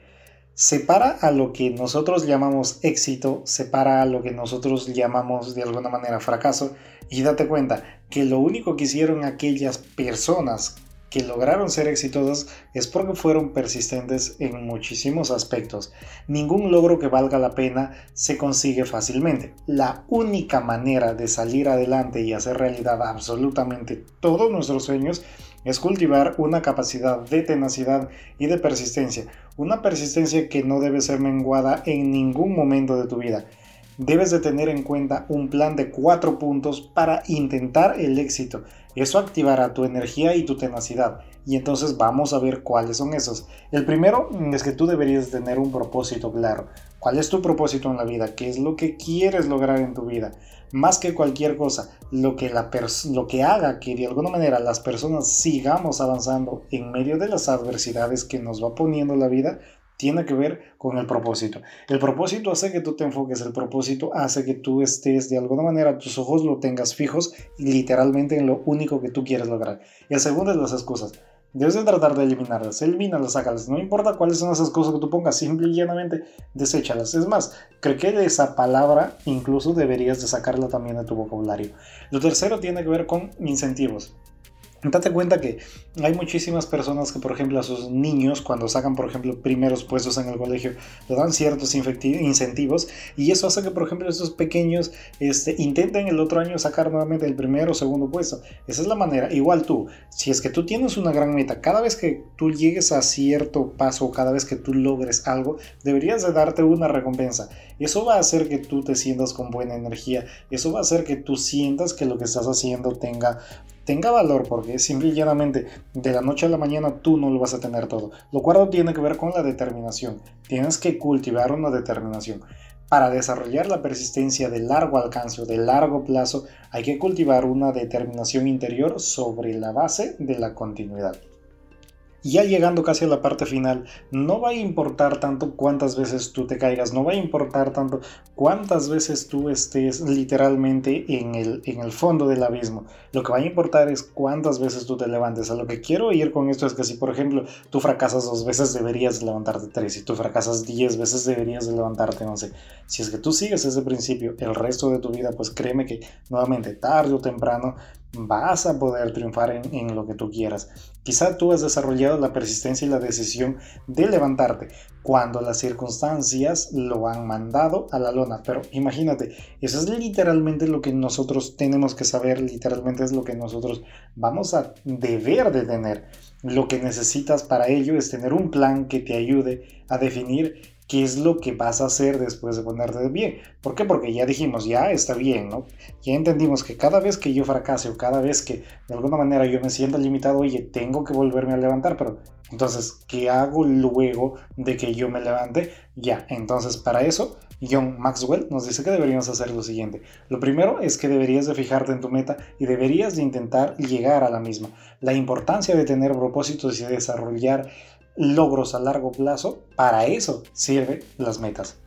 Separa a lo que nosotros llamamos éxito, separa a lo que nosotros llamamos de alguna manera fracaso y date cuenta que lo único que hicieron aquellas personas que lograron ser exitosas es porque fueron persistentes en muchísimos aspectos. Ningún logro que valga la pena se consigue fácilmente. La única manera de salir adelante y hacer realidad absolutamente todos nuestros sueños es cultivar una capacidad de tenacidad y de persistencia. Una persistencia que no debe ser menguada en ningún momento de tu vida debes de tener en cuenta un plan de cuatro puntos para intentar el éxito. Eso activará tu energía y tu tenacidad. Y entonces vamos a ver cuáles son esos. El primero es que tú deberías tener un propósito claro. ¿Cuál es tu propósito en la vida? ¿Qué es lo que quieres lograr en tu vida? Más que cualquier cosa, lo que, la lo que haga que de alguna manera las personas sigamos avanzando en medio de las adversidades que nos va poniendo la vida, tiene que ver con el propósito. El propósito hace que tú te enfoques, el propósito hace que tú estés de alguna manera, tus ojos lo tengas fijos literalmente en lo único que tú quieres lograr. Y el segundo es las excusas. Debes de tratar de eliminarlas, elimínalas, sácalas. No importa cuáles son esas cosas que tú pongas, simple y llanamente deséchalas. Es más, creo que esa palabra incluso deberías de sacarla también de tu vocabulario. Lo tercero tiene que ver con incentivos. Date cuenta que hay muchísimas personas que, por ejemplo, a sus niños, cuando sacan, por ejemplo, primeros puestos en el colegio, le dan ciertos incentivos y eso hace que, por ejemplo, estos pequeños este, intenten el otro año sacar nuevamente el primero o segundo puesto. Esa es la manera. Igual tú, si es que tú tienes una gran meta, cada vez que tú llegues a cierto paso cada vez que tú logres algo, deberías de darte una recompensa. Eso va a hacer que tú te sientas con buena energía. Eso va a hacer que tú sientas que lo que estás haciendo tenga tenga valor, porque simple y llanamente de la noche a la mañana tú no lo vas a tener todo. Lo cual tiene que ver con la determinación. Tienes que cultivar una determinación. Para desarrollar la persistencia de largo alcance o de largo plazo, hay que cultivar una determinación interior sobre la base de la continuidad. Ya llegando casi a la parte final, no va a importar tanto cuántas veces tú te caigas, no va a importar tanto cuántas veces tú estés literalmente en el, en el fondo del abismo. Lo que va a importar es cuántas veces tú te levantes. A lo que quiero ir con esto es que si, por ejemplo, tú fracasas dos veces, deberías levantarte tres. Si tú fracasas diez veces, deberías levantarte once. Si es que tú sigues ese principio el resto de tu vida, pues créeme que nuevamente, tarde o temprano, vas a poder triunfar en, lo que tú quieras. Quizá tú has desarrollado la persistencia y la decisión de levantarte cuando las circunstancias lo han mandado a la lona. Pero imagínate, eso es literalmente lo que nosotros tenemos que saber, literalmente es lo que nosotros vamos a deber de tener. Lo que necesitas para ello es tener un plan que te ayude a definir qué es lo que vas a hacer después de ponerte de pie. ¿Por qué? Porque ya dijimos, ya está bien, ¿no? Ya entendimos que cada vez que yo fracase o cada vez que de alguna manera yo me sienta limitado, oye, tengo que volverme a levantar, pero entonces, ¿qué hago luego de que yo me levante? Ya, entonces para eso, John Maxwell nos dice que deberíamos hacer lo siguiente. Lo primero es que deberías de fijarte en tu meta y deberías de intentar llegar a la misma. La importancia de tener propósitos y desarrollar logros a largo plazo, para eso sirven las metas.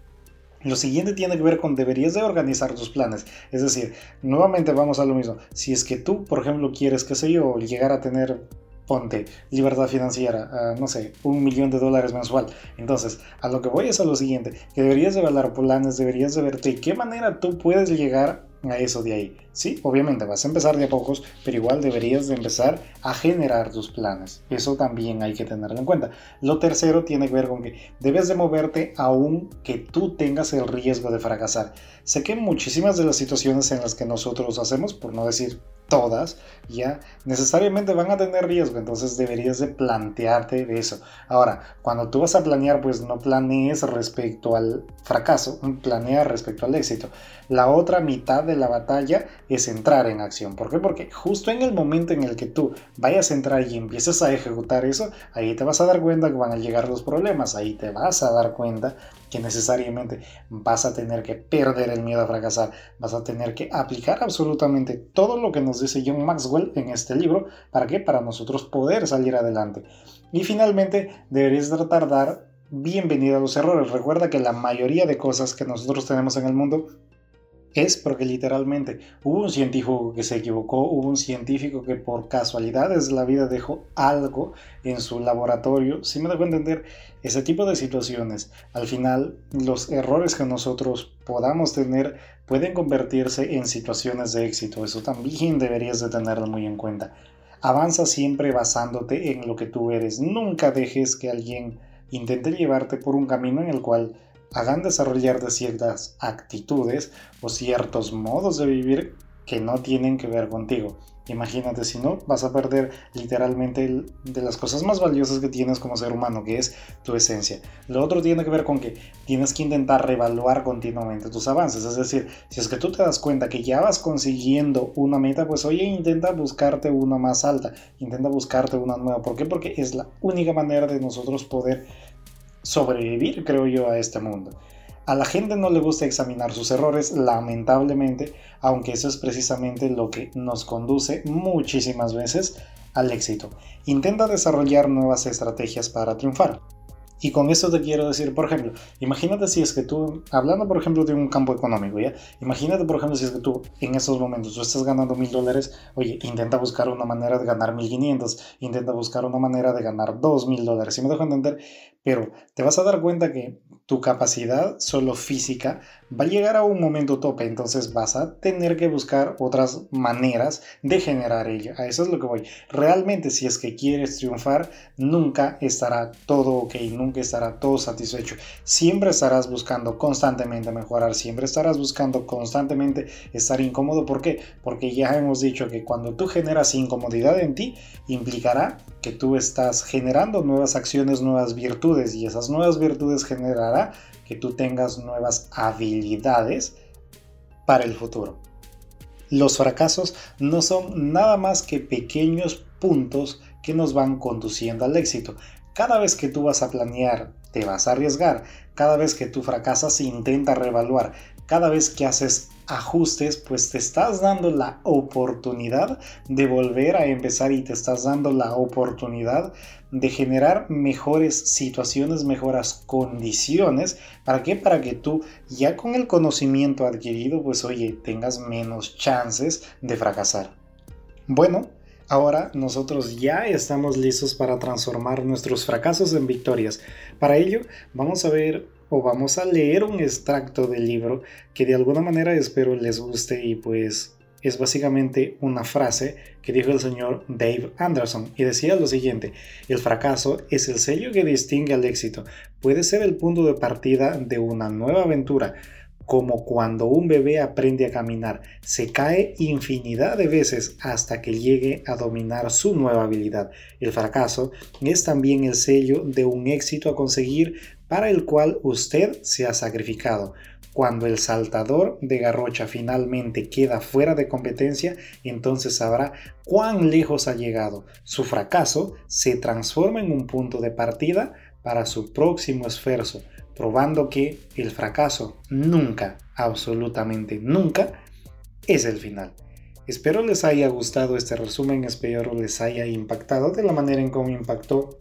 Lo siguiente tiene que ver con deberías de organizar tus planes. Es decir, nuevamente vamos a lo mismo. Si es que tú, por ejemplo, quieres, qué sé yo, llegar a tener, ponte, libertad financiera, no sé, un millón de dólares mensual. Entonces, a lo que voy es a lo siguiente, que deberías de evaluar planes, deberías de verte de qué manera tú puedes llegar a eso de ahí. Sí, obviamente vas a empezar de a pocos, pero igual deberías de empezar a generar tus planes. Eso también hay que tenerlo en cuenta. Lo tercero tiene que ver con que debes de moverte aún que tú tengas el riesgo de fracasar. Sé que muchísimas de las situaciones en las que nosotros hacemos, por no decir todas, ya necesariamente van a tener riesgo, entonces deberías de plantearte eso. Ahora, cuando tú vas a planear, pues no planees respecto al fracaso, planea respecto al éxito. La otra mitad de la batalla es entrar en acción. ¿Por qué? Porque justo en el momento en el que tú vayas a entrar y empieces a ejecutar eso, ahí te vas a dar cuenta que van a llegar los problemas, ahí te vas a dar cuenta que necesariamente vas a tener que perder el miedo a fracasar, vas a tener que aplicar absolutamente todo lo que nos dice John Maxwell en este libro, ¿para qué? Para nosotros poder salir adelante. Y finalmente, deberías tratar de dar bienvenida a los errores. Recuerda que la mayoría de cosas que nosotros tenemos en el mundo es porque literalmente hubo un científico que se equivocó, hubo un científico que por casualidades de la vida dejó algo en su laboratorio. Si me dejo entender, ese tipo de situaciones, al final los errores que nosotros podamos tener pueden convertirse en situaciones de éxito. Eso también deberías de tenerlo muy en cuenta. Avanza siempre basándote en lo que tú eres. Nunca dejes que alguien intente llevarte por un camino en el cual hagan desarrollar de ciertas actitudes o ciertos modos de vivir que no tienen que ver contigo. Imagínate, si no, vas a perder literalmente de las cosas más valiosas que tienes como ser humano, que es tu esencia. Lo otro tiene que ver con que tienes que intentar reevaluar continuamente tus avances. Es decir, si es que tú te das cuenta que ya vas consiguiendo una meta, pues oye, intenta buscarte una más alta, intenta buscarte una nueva. ¿Por qué? Porque es la única manera de nosotros poder sobrevivir, creo yo, a este mundo. A la gente no le gusta examinar sus errores, lamentablemente, aunque eso es precisamente lo que nos conduce muchísimas veces al éxito. Intenta desarrollar nuevas estrategias para triunfar. Y con esto te quiero decir, por ejemplo, imagínate si es que tú, hablando por ejemplo de un campo económico, ¿ya? Imagínate por ejemplo si es que tú en estos momentos tú estás ganando mil dólares, oye, intenta buscar una manera de ganar mil quinientos, intenta buscar una manera de ganar dos mil dólares, si me dejo entender, pero te vas a dar cuenta que tu capacidad solo física va a llegar a un momento tope, entonces vas a tener que buscar otras maneras de generar ello. A eso es lo que voy. Realmente si es que quieres triunfar, nunca estará todo ok, nunca estará todo satisfecho. Siempre estarás buscando constantemente mejorar, siempre estarás buscando constantemente estar incómodo. ¿Por qué? Porque ya hemos dicho que cuando tú generas incomodidad en ti, implicará que tú estás generando nuevas acciones, nuevas virtudes y esas nuevas virtudes generará que tú tengas nuevas habilidades para el futuro. Los fracasos no son nada más que pequeños puntos que nos van conduciendo al éxito. Cada vez que tú vas a planear, te vas a arriesgar. Cada vez que tú fracasas, intenta reevaluar. Cada vez que haces ajustes, pues te estás dando la oportunidad de volver a empezar y te estás dando la oportunidad de generar mejores situaciones, mejores condiciones. ¿Para qué? Para que tú ya con el conocimiento adquirido, pues oye, tengas menos chances de fracasar. Bueno, Ahora nosotros ya estamos listos para transformar nuestros fracasos en victorias. Para ello vamos a ver vamos a leer un extracto del libro que de alguna manera espero les guste y pues es básicamente una frase que dijo el señor Dave Anderson y decía lo siguiente, el fracaso es el sello que distingue al éxito, puede ser el punto de partida de una nueva aventura, como cuando un bebé aprende a caminar, se cae infinidad de veces hasta que llegue a dominar su nueva habilidad. El fracaso es también el sello de un éxito a conseguir para el cual usted se ha sacrificado. Cuando el saltador de garrocha finalmente queda fuera de competencia, entonces sabrá cuán lejos ha llegado. Su fracaso se transforma en un punto de partida para su próximo esfuerzo probando que el fracaso nunca, absolutamente nunca, es el final. Espero les haya gustado este resumen, espero les haya impactado de la manera en cómo impactó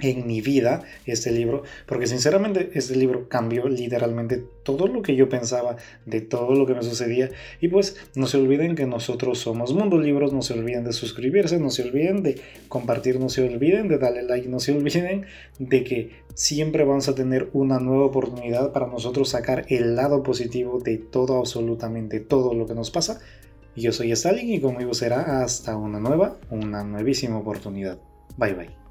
en mi vida este libro, porque sinceramente este libro cambió literalmente todo lo que yo pensaba de todo lo que me sucedía. Y pues no se olviden que nosotros somos Mundo Libros, no se olviden de suscribirse, no se olviden de compartir, no se olviden de darle like, no se olviden de que siempre vamos a tener una nueva oportunidad para nosotros sacar el lado positivo de todo, absolutamente todo lo que nos pasa. Yo soy Stalin y conmigo será hasta una nueva, una nuevísima oportunidad. Bye bye.